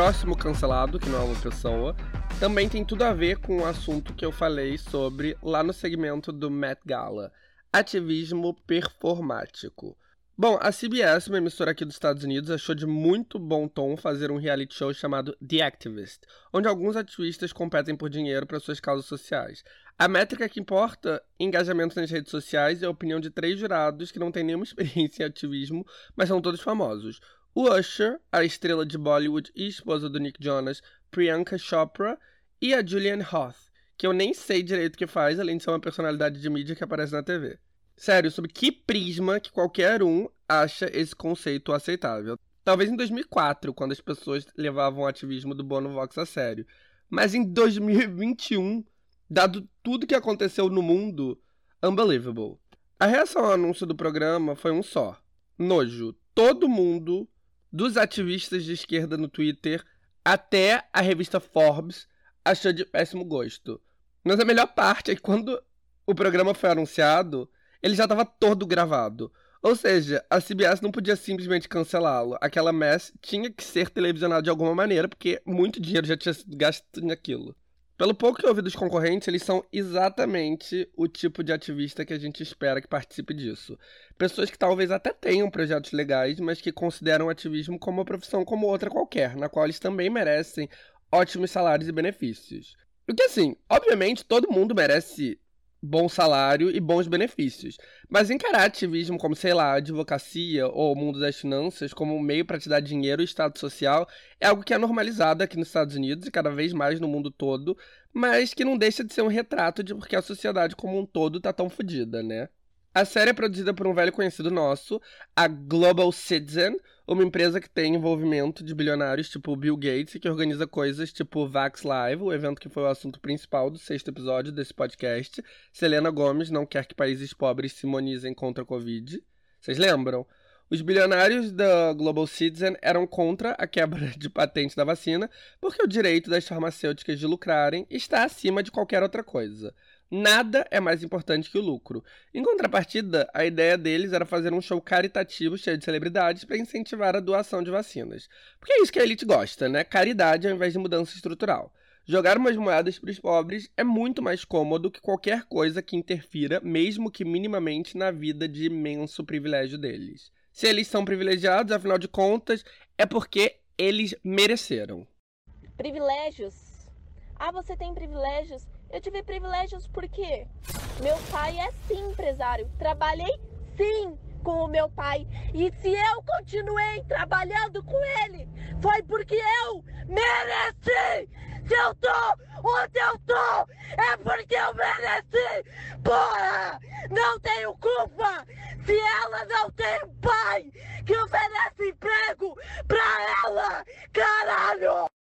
Próximo cancelado, que não é uma pessoa, também tem tudo a ver com o assunto que eu falei sobre lá no segmento do Met Gala: ativismo performático. Bom, a CBS, uma emissora aqui dos Estados Unidos, achou de muito bom tom fazer um reality show chamado The Activist, onde alguns ativistas competem por dinheiro para suas causas sociais. A métrica que importa, engajamento nas redes sociais, é a opinião de três jurados que não têm nenhuma *laughs* experiência em ativismo, mas são todos famosos. O Usher, a estrela de Bollywood e esposa do Nick Jonas, Priyanka Chopra, e a Julianne Hough, que eu nem sei direito o que faz, além de ser uma personalidade de mídia que aparece na TV. Sério, sobre que prisma que qualquer um acha esse conceito aceitável. Talvez em 2004, quando as pessoas levavam o ativismo do Bono Vox a sério. Mas em 2021, dado tudo que aconteceu no mundo, unbelievable. A reação ao anúncio do programa foi um só: nojo. Todo mundo, dos ativistas de esquerda no Twitter até a revista Forbes, achou de péssimo gosto. Mas a melhor parte é que quando o programa foi anunciado, ele já estava todo gravado. Ou seja, a CBS não podia simplesmente cancelá-lo. Aquela mess tinha que ser televisionada de alguma maneira, porque muito dinheiro já tinha sido gasto naquilo. Pelo pouco que eu ouvi dos concorrentes, eles são exatamente o tipo de ativista que a gente espera que participe disso. Pessoas que talvez até tenham projetos legais, mas que consideram o ativismo como uma profissão como outra qualquer, na qual eles também merecem ótimos salários e benefícios. O que assim, obviamente todo mundo merece bom salário e bons benefícios. Mas encarar ativismo como, sei lá, advocacia ou o mundo das finanças como um meio para te dar dinheiro e status social é algo que é normalizado aqui nos Estados Unidos e cada vez mais no mundo todo, mas que não deixa de ser um retrato de porque a sociedade como um todo tá tão fodida, né? A série é produzida por um velho conhecido nosso, a Global Citizen, uma empresa que tem envolvimento de bilionários tipo Bill Gates e que organiza coisas tipo Vax Live, o evento que foi o assunto principal do sexto episódio desse podcast. Selena Gomes não quer que países pobres se imunizem contra a Covid. Vocês lembram? Os bilionários da Global Citizen eram contra a quebra *laughs* de patente da vacina porque o direito das farmacêuticas de lucrarem está acima de qualquer outra coisa. Nada é mais importante que o lucro. Em contrapartida, a ideia deles era fazer um show caritativo cheio de celebridades para incentivar a doação de vacinas. Porque é isso que a elite gosta, né? Caridade ao invés de mudança estrutural. Jogar umas moedas para os pobres é muito mais cômodo que qualquer coisa que interfira, mesmo que minimamente, na vida de imenso privilégio deles. Se eles são privilegiados, afinal de contas, é porque eles mereceram.
Privilégios. Ah, você tem privilégios? Eu tive privilégios porque meu pai é sim empresário. Trabalhei sim com o meu pai. E se eu continuei trabalhando com ele, foi porque eu mereci. Se eu tô onde eu tô, é porque eu mereci. Porra! Não tenho culpa se ela não tem pai que oferece emprego pra ela. Caralho!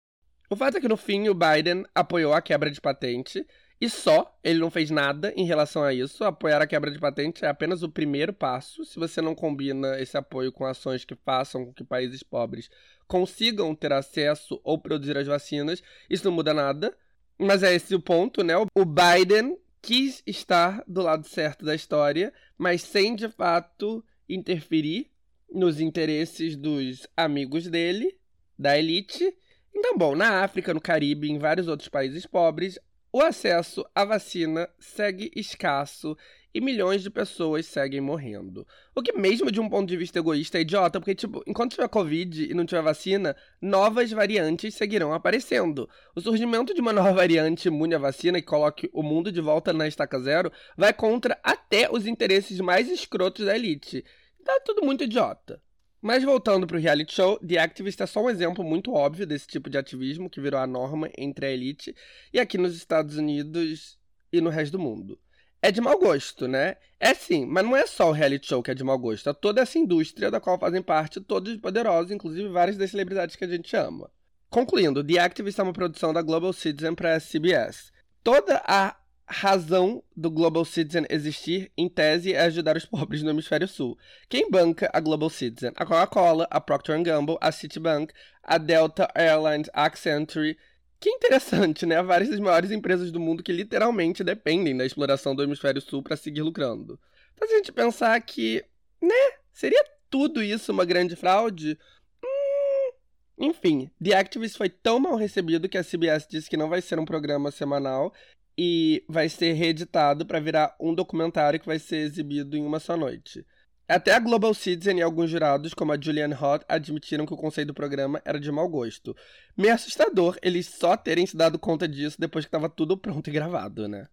O fato é que no fim o Biden apoiou a quebra de patente e só, ele não fez nada em relação a isso. Apoiar a quebra de patente é apenas o primeiro passo. Se você não combina esse apoio com ações que façam com que países pobres consigam ter acesso ou produzir as vacinas, isso não muda nada. Mas é esse o ponto, né? O Biden quis estar do lado certo da história, mas sem de fato interferir nos interesses dos amigos dele, da elite então, bom, na África, no Caribe e em vários outros países pobres, o acesso à vacina segue escasso e milhões de pessoas seguem morrendo. O que, mesmo de um ponto de vista egoísta, é idiota, porque, tipo, enquanto tiver Covid e não tiver vacina, novas variantes seguirão aparecendo. O surgimento de uma *laughs* nova variante imune à vacina que coloque o mundo de volta na estaca zero vai contra até os interesses mais escrotos da elite. Tá tudo muito idiota. Mas voltando para o reality show, The Activist é só um exemplo muito óbvio desse tipo de ativismo que virou a norma entre a elite e aqui nos Estados Unidos e no resto do mundo. É de mau gosto, né? É sim, mas não é só o reality show que é de mau gosto, é toda essa indústria da qual fazem parte todos os poderosos, inclusive várias das celebridades que a gente ama. Concluindo, The Activist é uma produção da Global Citizen para a CBS. Toda a razão do Global Citizen existir, em tese, é ajudar os *laughs* pobres no hemisfério sul. Quem banca a Global Citizen? A Coca-Cola, a Procter Gamble, a Citibank, a Delta Airlines, a Accenture. Que interessante, né? Várias das maiores empresas do mundo que literalmente dependem da exploração do hemisfério sul para seguir lucrando. Faz a gente pensar que, né? Seria tudo isso uma grande fraude? Hum, Enfim, The Activist foi tão mal recebido que a CBS disse que não vai ser um programa semanal e vai ser reeditado para virar um documentário que vai ser exibido em uma só noite. Até a Global Citizen e alguns jurados, como a Julianne Hoth, admitiram que o conceito do programa era de mau gosto. Meio assustador eles só terem se dado conta disso depois que estava tudo pronto e gravado, né?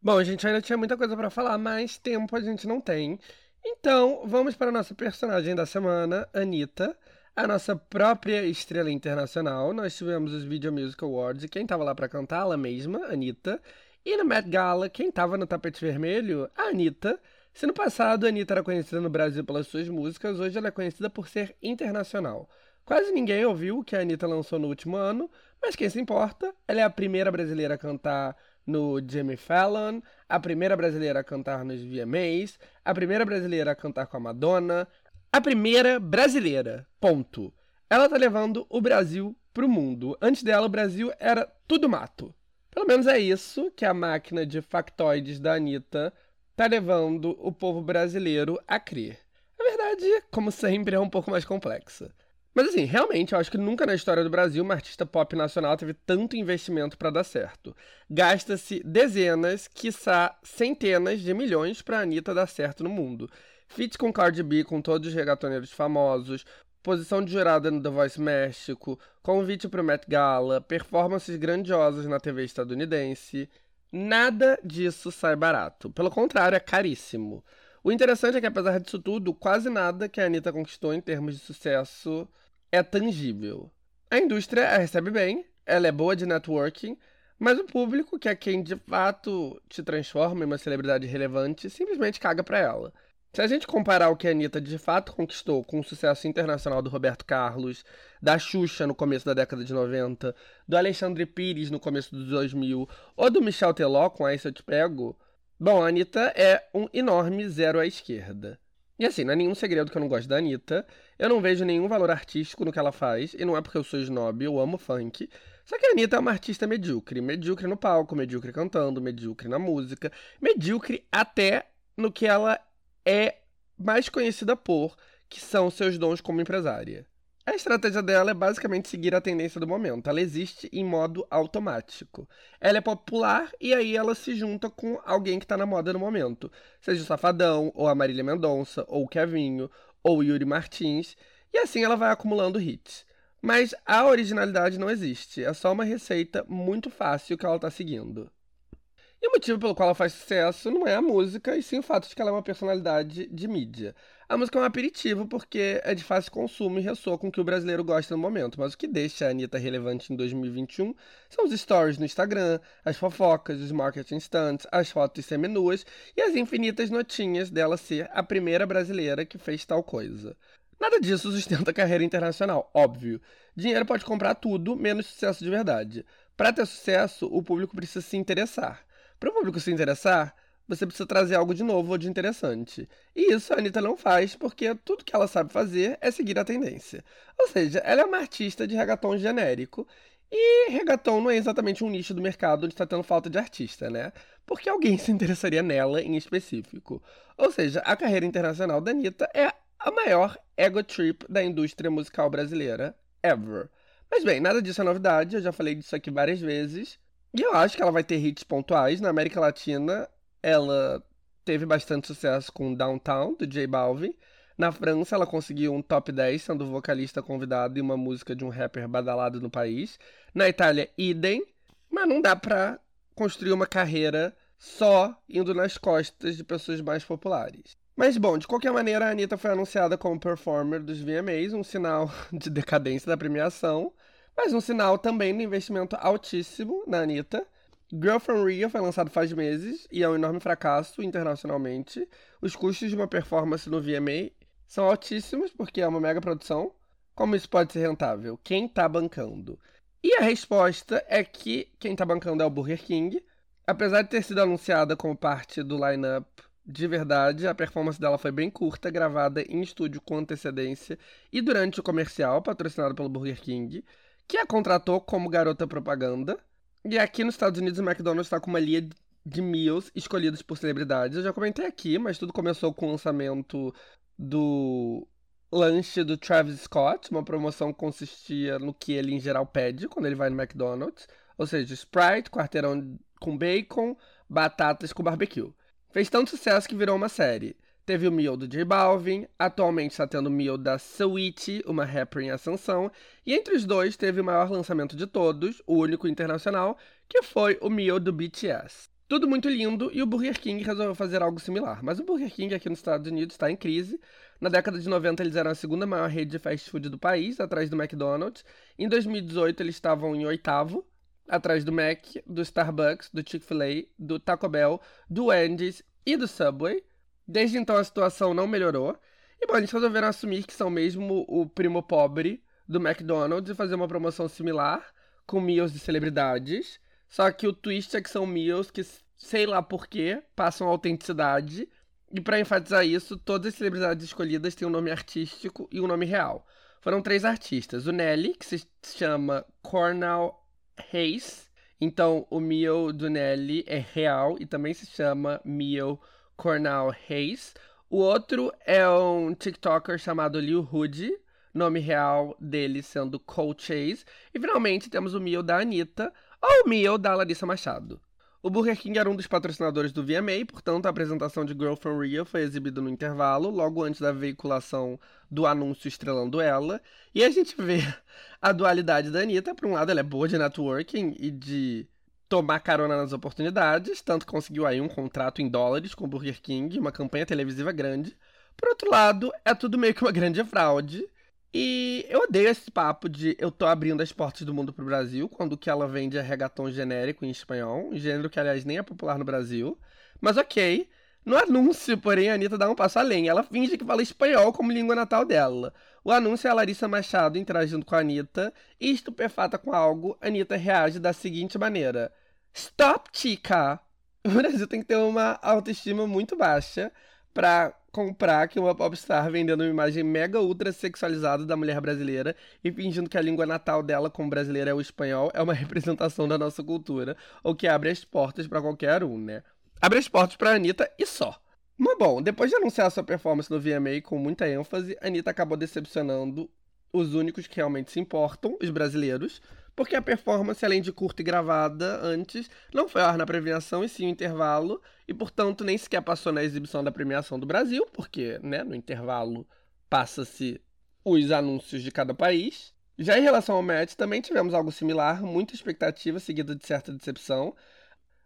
Bom, a gente ainda tinha muita coisa para falar, mas tempo a gente não tem. Então, vamos para a nossa personagem da semana, Anitta, a nossa própria estrela internacional. Nós tivemos os Video Music Awards e quem estava lá para cantar, ela mesma, Anitta. E no Met Gala, quem estava no tapete vermelho? A Anitta. Se no passado a Anitta era conhecida no Brasil pelas suas músicas, hoje ela é conhecida por ser internacional. Quase ninguém ouviu o que a Anitta lançou no último ano, mas quem se importa, ela é a primeira brasileira a cantar no Jimmy Fallon, a primeira brasileira a cantar nos VMAs, a primeira brasileira a cantar com a Madonna, a primeira brasileira. Ponto. Ela tá levando o Brasil pro mundo. Antes dela, o Brasil era tudo mato. Pelo menos é isso que a máquina de factoides da Anitta tá levando o povo brasileiro a crer. A verdade, como sempre, é um pouco mais complexa. Mas assim, realmente, eu acho que nunca na história do Brasil uma artista pop nacional teve tanto investimento para dar certo. Gasta-se dezenas, quiçá centenas de milhões para a Anitta dar certo no mundo. Fit com Cardi B, com todos os regatoneiros famosos, posição de jurada no The Voice México, convite para o Met Gala, performances grandiosas na TV estadunidense. Nada disso sai barato. Pelo contrário, é caríssimo. O interessante é que, apesar disso tudo, quase nada que a Anitta conquistou em termos de sucesso é tangível. A indústria a recebe bem, ela é boa de networking, mas o público, que é quem de fato te transforma em uma celebridade relevante, simplesmente caga pra ela. Se a gente comparar o que a Anitta de fato conquistou com o sucesso internacional do Roberto Carlos, da Xuxa no começo da década de 90, do Alexandre Pires no começo dos 2000, ou do Michel Teló com Aí Se Eu Te Pego, bom, a Anitta é um enorme zero à esquerda. E assim, não é nenhum segredo que eu não gosto da Anitta, eu não vejo nenhum valor artístico no que ela faz, e não é porque eu sou snob, eu amo funk, só que a Anitta é uma artista medíocre. Medíocre no palco, medíocre cantando, medíocre na música, medíocre até no que ela é mais conhecida por, que são seus dons como empresária. A estratégia dela é basicamente seguir a tendência do momento. Ela existe em modo automático. Ela é popular e aí ela se junta com alguém que está na moda no momento. Seja o Safadão, ou a Marília Mendonça, ou o Kevinho, ou o Yuri Martins. E assim ela vai acumulando hits. Mas a originalidade não existe. É só uma receita muito fácil que ela está seguindo. E o motivo pelo qual ela faz sucesso não é a música, e sim o fato de que ela é uma personalidade de mídia. A música é um aperitivo porque é de fácil consumo e ressoa com o que o brasileiro gosta no momento, mas o que deixa a Anitta relevante em 2021 são os stories no Instagram, as fofocas, os marketing stunts, as fotos seminuas e as infinitas notinhas dela ser a primeira brasileira que fez tal coisa. Nada disso sustenta a carreira internacional, óbvio. Dinheiro pode comprar tudo, menos sucesso de verdade. Para ter sucesso, o público precisa se interessar. Para o público se interessar, você precisa trazer algo de novo ou de interessante. E isso a Anitta não faz, porque tudo que ela sabe fazer é seguir a tendência. Ou seja, ela é uma artista de reggaeton genérico. E reggaeton não é exatamente um nicho do mercado onde está tendo falta de artista, né? Porque alguém *laughs* se interessaria nela em específico. Ou seja, a carreira internacional da Anitta é a maior ego trip da indústria musical brasileira ever. Mas bem, nada disso é novidade, eu já falei disso aqui várias vezes. E eu acho que ela vai ter hits pontuais. Na América Latina, ela teve bastante sucesso com Downtown, do J Balvin. Na França, ela conseguiu um top 10, sendo vocalista convidado em uma música de um rapper badalado no país. Na Itália, idem. Mas não dá pra construir uma carreira só indo nas costas de pessoas mais populares. Mas bom, de qualquer maneira, a Anitta foi anunciada como performer dos VMAs, um sinal *laughs* de decadência da premiação. Mas um sinal também de investimento altíssimo na Anitta. Girl from Rio foi lançado faz meses e é um enorme fracasso internacionalmente. Os custos de uma performance no VMA são altíssimos porque é uma mega produção. Como isso pode ser rentável? Quem tá bancando? E a resposta é que quem tá bancando é o Burger King. Apesar de ter sido anunciada como parte do line-up de verdade, a performance dela foi bem curta, gravada em estúdio com antecedência e durante o comercial, patrocinado pelo Burger King que a contratou como garota propaganda. E aqui nos Estados Unidos, o McDonald's está com uma linha de meals escolhidos por celebridades. Eu já comentei aqui, mas tudo começou com o lançamento do lanche do Travis Scott, uma promoção que consistia no que ele em geral pede quando ele vai no McDonald's, ou seja, Sprite, quarteirão com bacon, batatas com barbecue. Fez tanto sucesso que virou uma série. Teve o meal do J Balvin, atualmente está tendo o meal da Saweetie, uma rapper em ascensão, e entre os dois teve o maior lançamento de todos, o único internacional, que foi o meal do BTS. Tudo muito lindo e o Burger King resolveu fazer algo similar, mas o Burger King aqui nos Estados Unidos está em crise. Na década de 90 eles eram a segunda maior rede de fast food do país, atrás do McDonald's. Em 2018 eles estavam em oitavo, atrás do Mac, do Starbucks, do Chick-fil-A, do Taco Bell, do Wendy's e do Subway. Desde então a situação não melhorou. E bom, eles resolveram assumir que são mesmo o primo pobre do McDonald's e fazer uma promoção similar com meals de celebridades. Só que o twist é que são meals que, sei lá porquê, passam autenticidade. E para enfatizar isso, todas as celebridades escolhidas têm um nome artístico e um nome real. Foram três artistas. O Nelly, que se chama Cornell Hayes. Então, o meal do Nelly é real e também se chama meal Cornell Hayes. O outro é um TikToker chamado Liu Hood, nome real dele sendo Cole Chase. E finalmente temos o meal da Anitta, ou o meal da Larissa Machado. O Burger King era um dos patrocinadores do VMA, portanto a apresentação de Girl From Rio foi exibida no intervalo, logo antes da veiculação do anúncio estrelando ela. E a gente vê *laughs* a dualidade da Anitta. Por um lado, ela é boa de networking e de tomar carona nas oportunidades, tanto conseguiu aí um contrato em dólares com o Burger King, uma campanha televisiva grande. Por outro lado, é tudo meio que uma grande fraude. E eu odeio esse papo de eu tô abrindo as portas do mundo pro Brasil, quando o que ela vende é reggaeton genérico em espanhol, um gênero que, aliás, nem é popular no Brasil. Mas ok. No anúncio, porém, a Anitta dá um passo além. Ela finge que fala espanhol como língua natal dela. O anúncio é a Larissa Machado interagindo com a Anitta e, estupefata com algo, Anitta reage da seguinte maneira: Stop, chica! O Brasil tem que ter uma autoestima muito baixa para comprar que uma popstar vendendo uma imagem mega ultra sexualizada da mulher brasileira e fingindo que a língua natal dela como brasileira é o espanhol é uma *laughs* representação da nossa cultura, ou que abre as portas para qualquer um, né? Abre as portas para Anitta e só. Mas bom, depois de anunciar sua performance no VMA com muita ênfase, Anitta acabou decepcionando os únicos que realmente se importam, os brasileiros, porque a performance, além de curta e gravada antes, não foi ao ar na premiação e sim no intervalo, e portanto nem sequer passou na exibição da premiação do Brasil, porque né, no intervalo passa-se os anúncios de cada país. Já em relação ao match, também tivemos algo similar, muita expectativa seguida de certa decepção.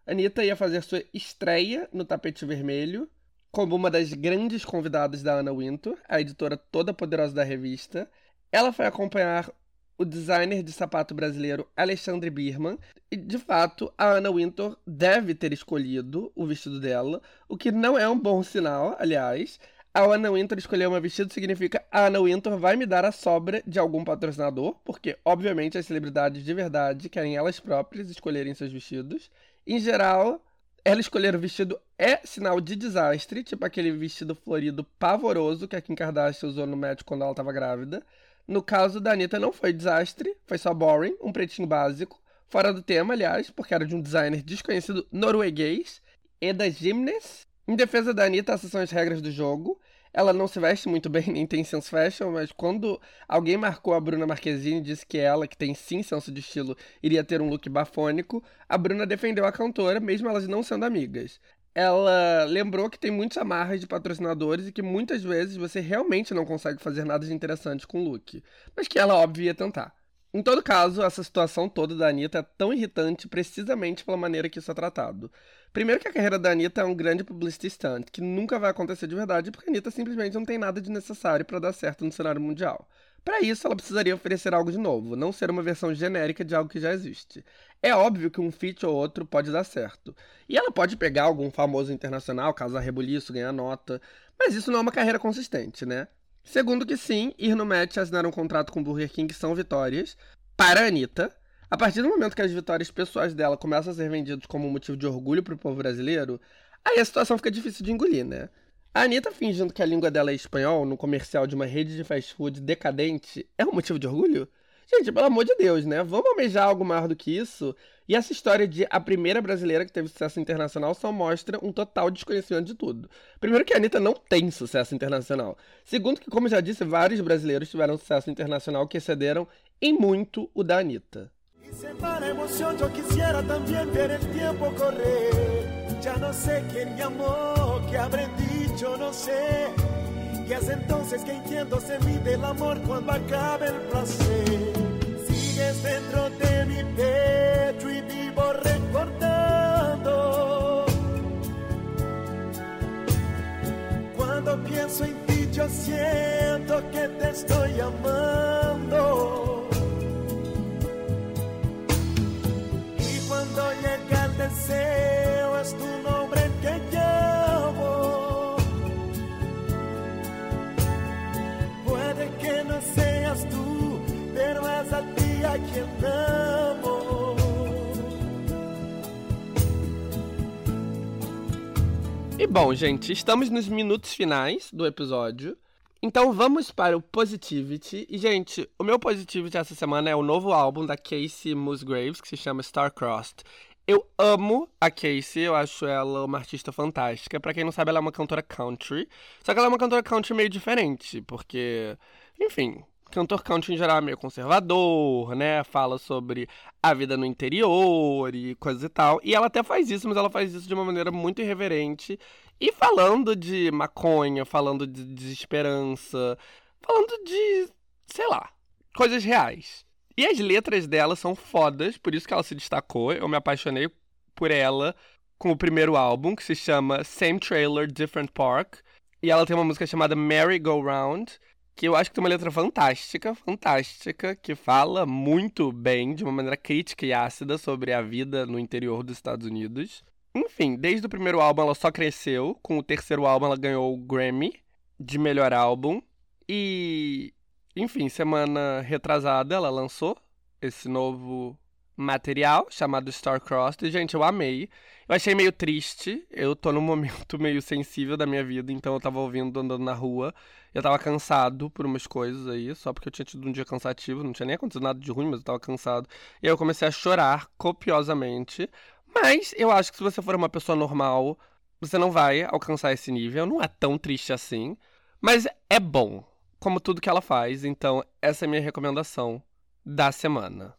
Anitta ia fazer sua estreia no tapete vermelho, como uma das grandes convidadas da Anna Wintour, a editora toda poderosa da revista. Ela foi acompanhar o designer de sapato brasileiro Alexandre Birman. E, de fato, a Anna Wintour deve ter escolhido o vestido dela, o que não é um bom sinal, aliás. A Anna Wintour escolher um vestido significa a Anna Wintour vai me dar a sobra de algum patrocinador, porque, obviamente, as celebridades de verdade querem elas próprias escolherem seus vestidos. Em geral, ela escolher o vestido é sinal de desastre, tipo aquele vestido florido pavoroso que a Kim Kardashian usou no médico quando ela estava grávida. No caso da Anitta não foi desastre, foi só boring, um pretinho básico, fora do tema, aliás, porque era de um designer desconhecido norueguês, Eda Gimnes. Em defesa da Anitta, essas são as regras do jogo. Ela não se veste muito bem, *laughs* nem tem sense fashion, mas quando alguém marcou a Bruna Marquezine e disse que ela, que tem sim senso de estilo, iria ter um look bafônico, a Bruna defendeu a cantora, mesmo elas não sendo amigas ela lembrou que tem muitos amarras de patrocinadores e que muitas vezes você realmente não consegue fazer nada de interessante com o look, mas que ela, óbvio, ia tentar. Em todo caso, essa situação toda da Anitta é tão irritante precisamente pela maneira que isso é tratado. Primeiro que a carreira da Anitta é um grande publicity stunt, que nunca vai acontecer de verdade, porque a Anitta simplesmente não tem nada de necessário para dar certo no cenário mundial. Para isso, ela precisaria oferecer algo de novo, não ser uma versão genérica de algo que já existe. É óbvio que um feat ou outro pode dar certo. E ela pode pegar algum famoso internacional, causar rebuliço, ganhar nota, mas isso não é uma carreira consistente, né? Segundo que sim, ir no match e assinar um contrato com o Burger King são vitórias. Para a Anitta, a partir do momento que as vitórias pessoais dela começam a ser vendidas como motivo de orgulho para o povo brasileiro, aí a situação fica difícil de engolir, né? A Anitta fingindo que a língua dela é espanhol no comercial de uma rede de fast food decadente é um motivo de orgulho? Gente, pelo amor de Deus, né? Vamos almejar algo maior do que isso? E essa história de a primeira brasileira que teve sucesso internacional só mostra um total desconhecimento de tudo. Primeiro que a Anitta não tem sucesso internacional. Segundo que, como já disse, vários brasileiros tiveram sucesso internacional que excederam em muito o da Anitta.
Y Y es entonces que entiendo se mide el amor cuando acabe el placer. Sigues dentro de mi pecho y vivo recordando. Cuando pienso en ti, yo siento que te estoy amando. Y cuando llega el deseo,
bom, gente, estamos nos minutos finais do episódio. Então vamos para o Positivity. E, gente, o meu Positivity essa semana é o novo álbum da Casey Musgraves, que se chama Star-Crossed. Eu amo a Casey, eu acho ela uma artista fantástica. Pra quem não sabe, ela é uma cantora country. Só que ela é uma cantora country meio diferente, porque, enfim, cantor country em geral é meio conservador, né? Fala sobre a vida no interior e coisas e tal. E ela até faz isso, mas ela faz isso de uma maneira muito irreverente. E falando de maconha, falando de desesperança, falando de, sei lá, coisas reais. E as letras dela são fodas, por isso que ela se destacou. Eu me apaixonei por ela com o primeiro álbum, que se chama Same Trailer, Different Park. E ela tem uma música chamada Merry Go Round, que eu acho que tem uma letra fantástica, fantástica, que fala muito bem, de uma maneira crítica e ácida, sobre a vida no interior dos Estados Unidos. Enfim, desde o primeiro álbum ela só cresceu. Com o terceiro álbum ela ganhou o Grammy de melhor álbum. E, enfim, semana retrasada ela lançou esse novo material chamado Star-Crossed. E, gente, eu amei. Eu achei meio triste. Eu tô num *laughs* momento meio sensível da minha vida, então eu tava ouvindo andando na rua. Eu tava cansado por umas coisas aí, só porque eu tinha tido um dia cansativo, não tinha nem acontecido nada de ruim, mas eu tava cansado. E aí eu comecei a chorar copiosamente. Mas eu acho que se você for uma pessoa normal, você não vai alcançar esse nível. Não é tão triste assim. Mas é bom, como tudo que ela faz. Então, essa é a minha recomendação da semana.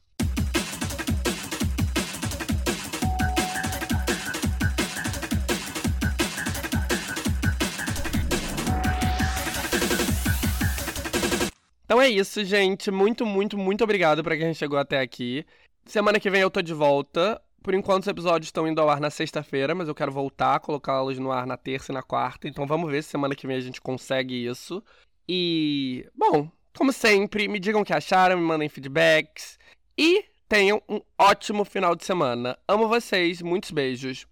Então é isso, gente. Muito, muito, muito obrigado pra quem chegou até aqui. Semana que vem eu tô de volta. Por enquanto os episódios estão indo ao ar na sexta-feira, mas eu quero voltar, colocá-los no ar na terça e na quarta. Então vamos ver se semana que vem a gente consegue isso. E, bom, como sempre, me digam o que acharam, me mandem feedbacks. E tenham um ótimo final de semana. Amo vocês, muitos beijos.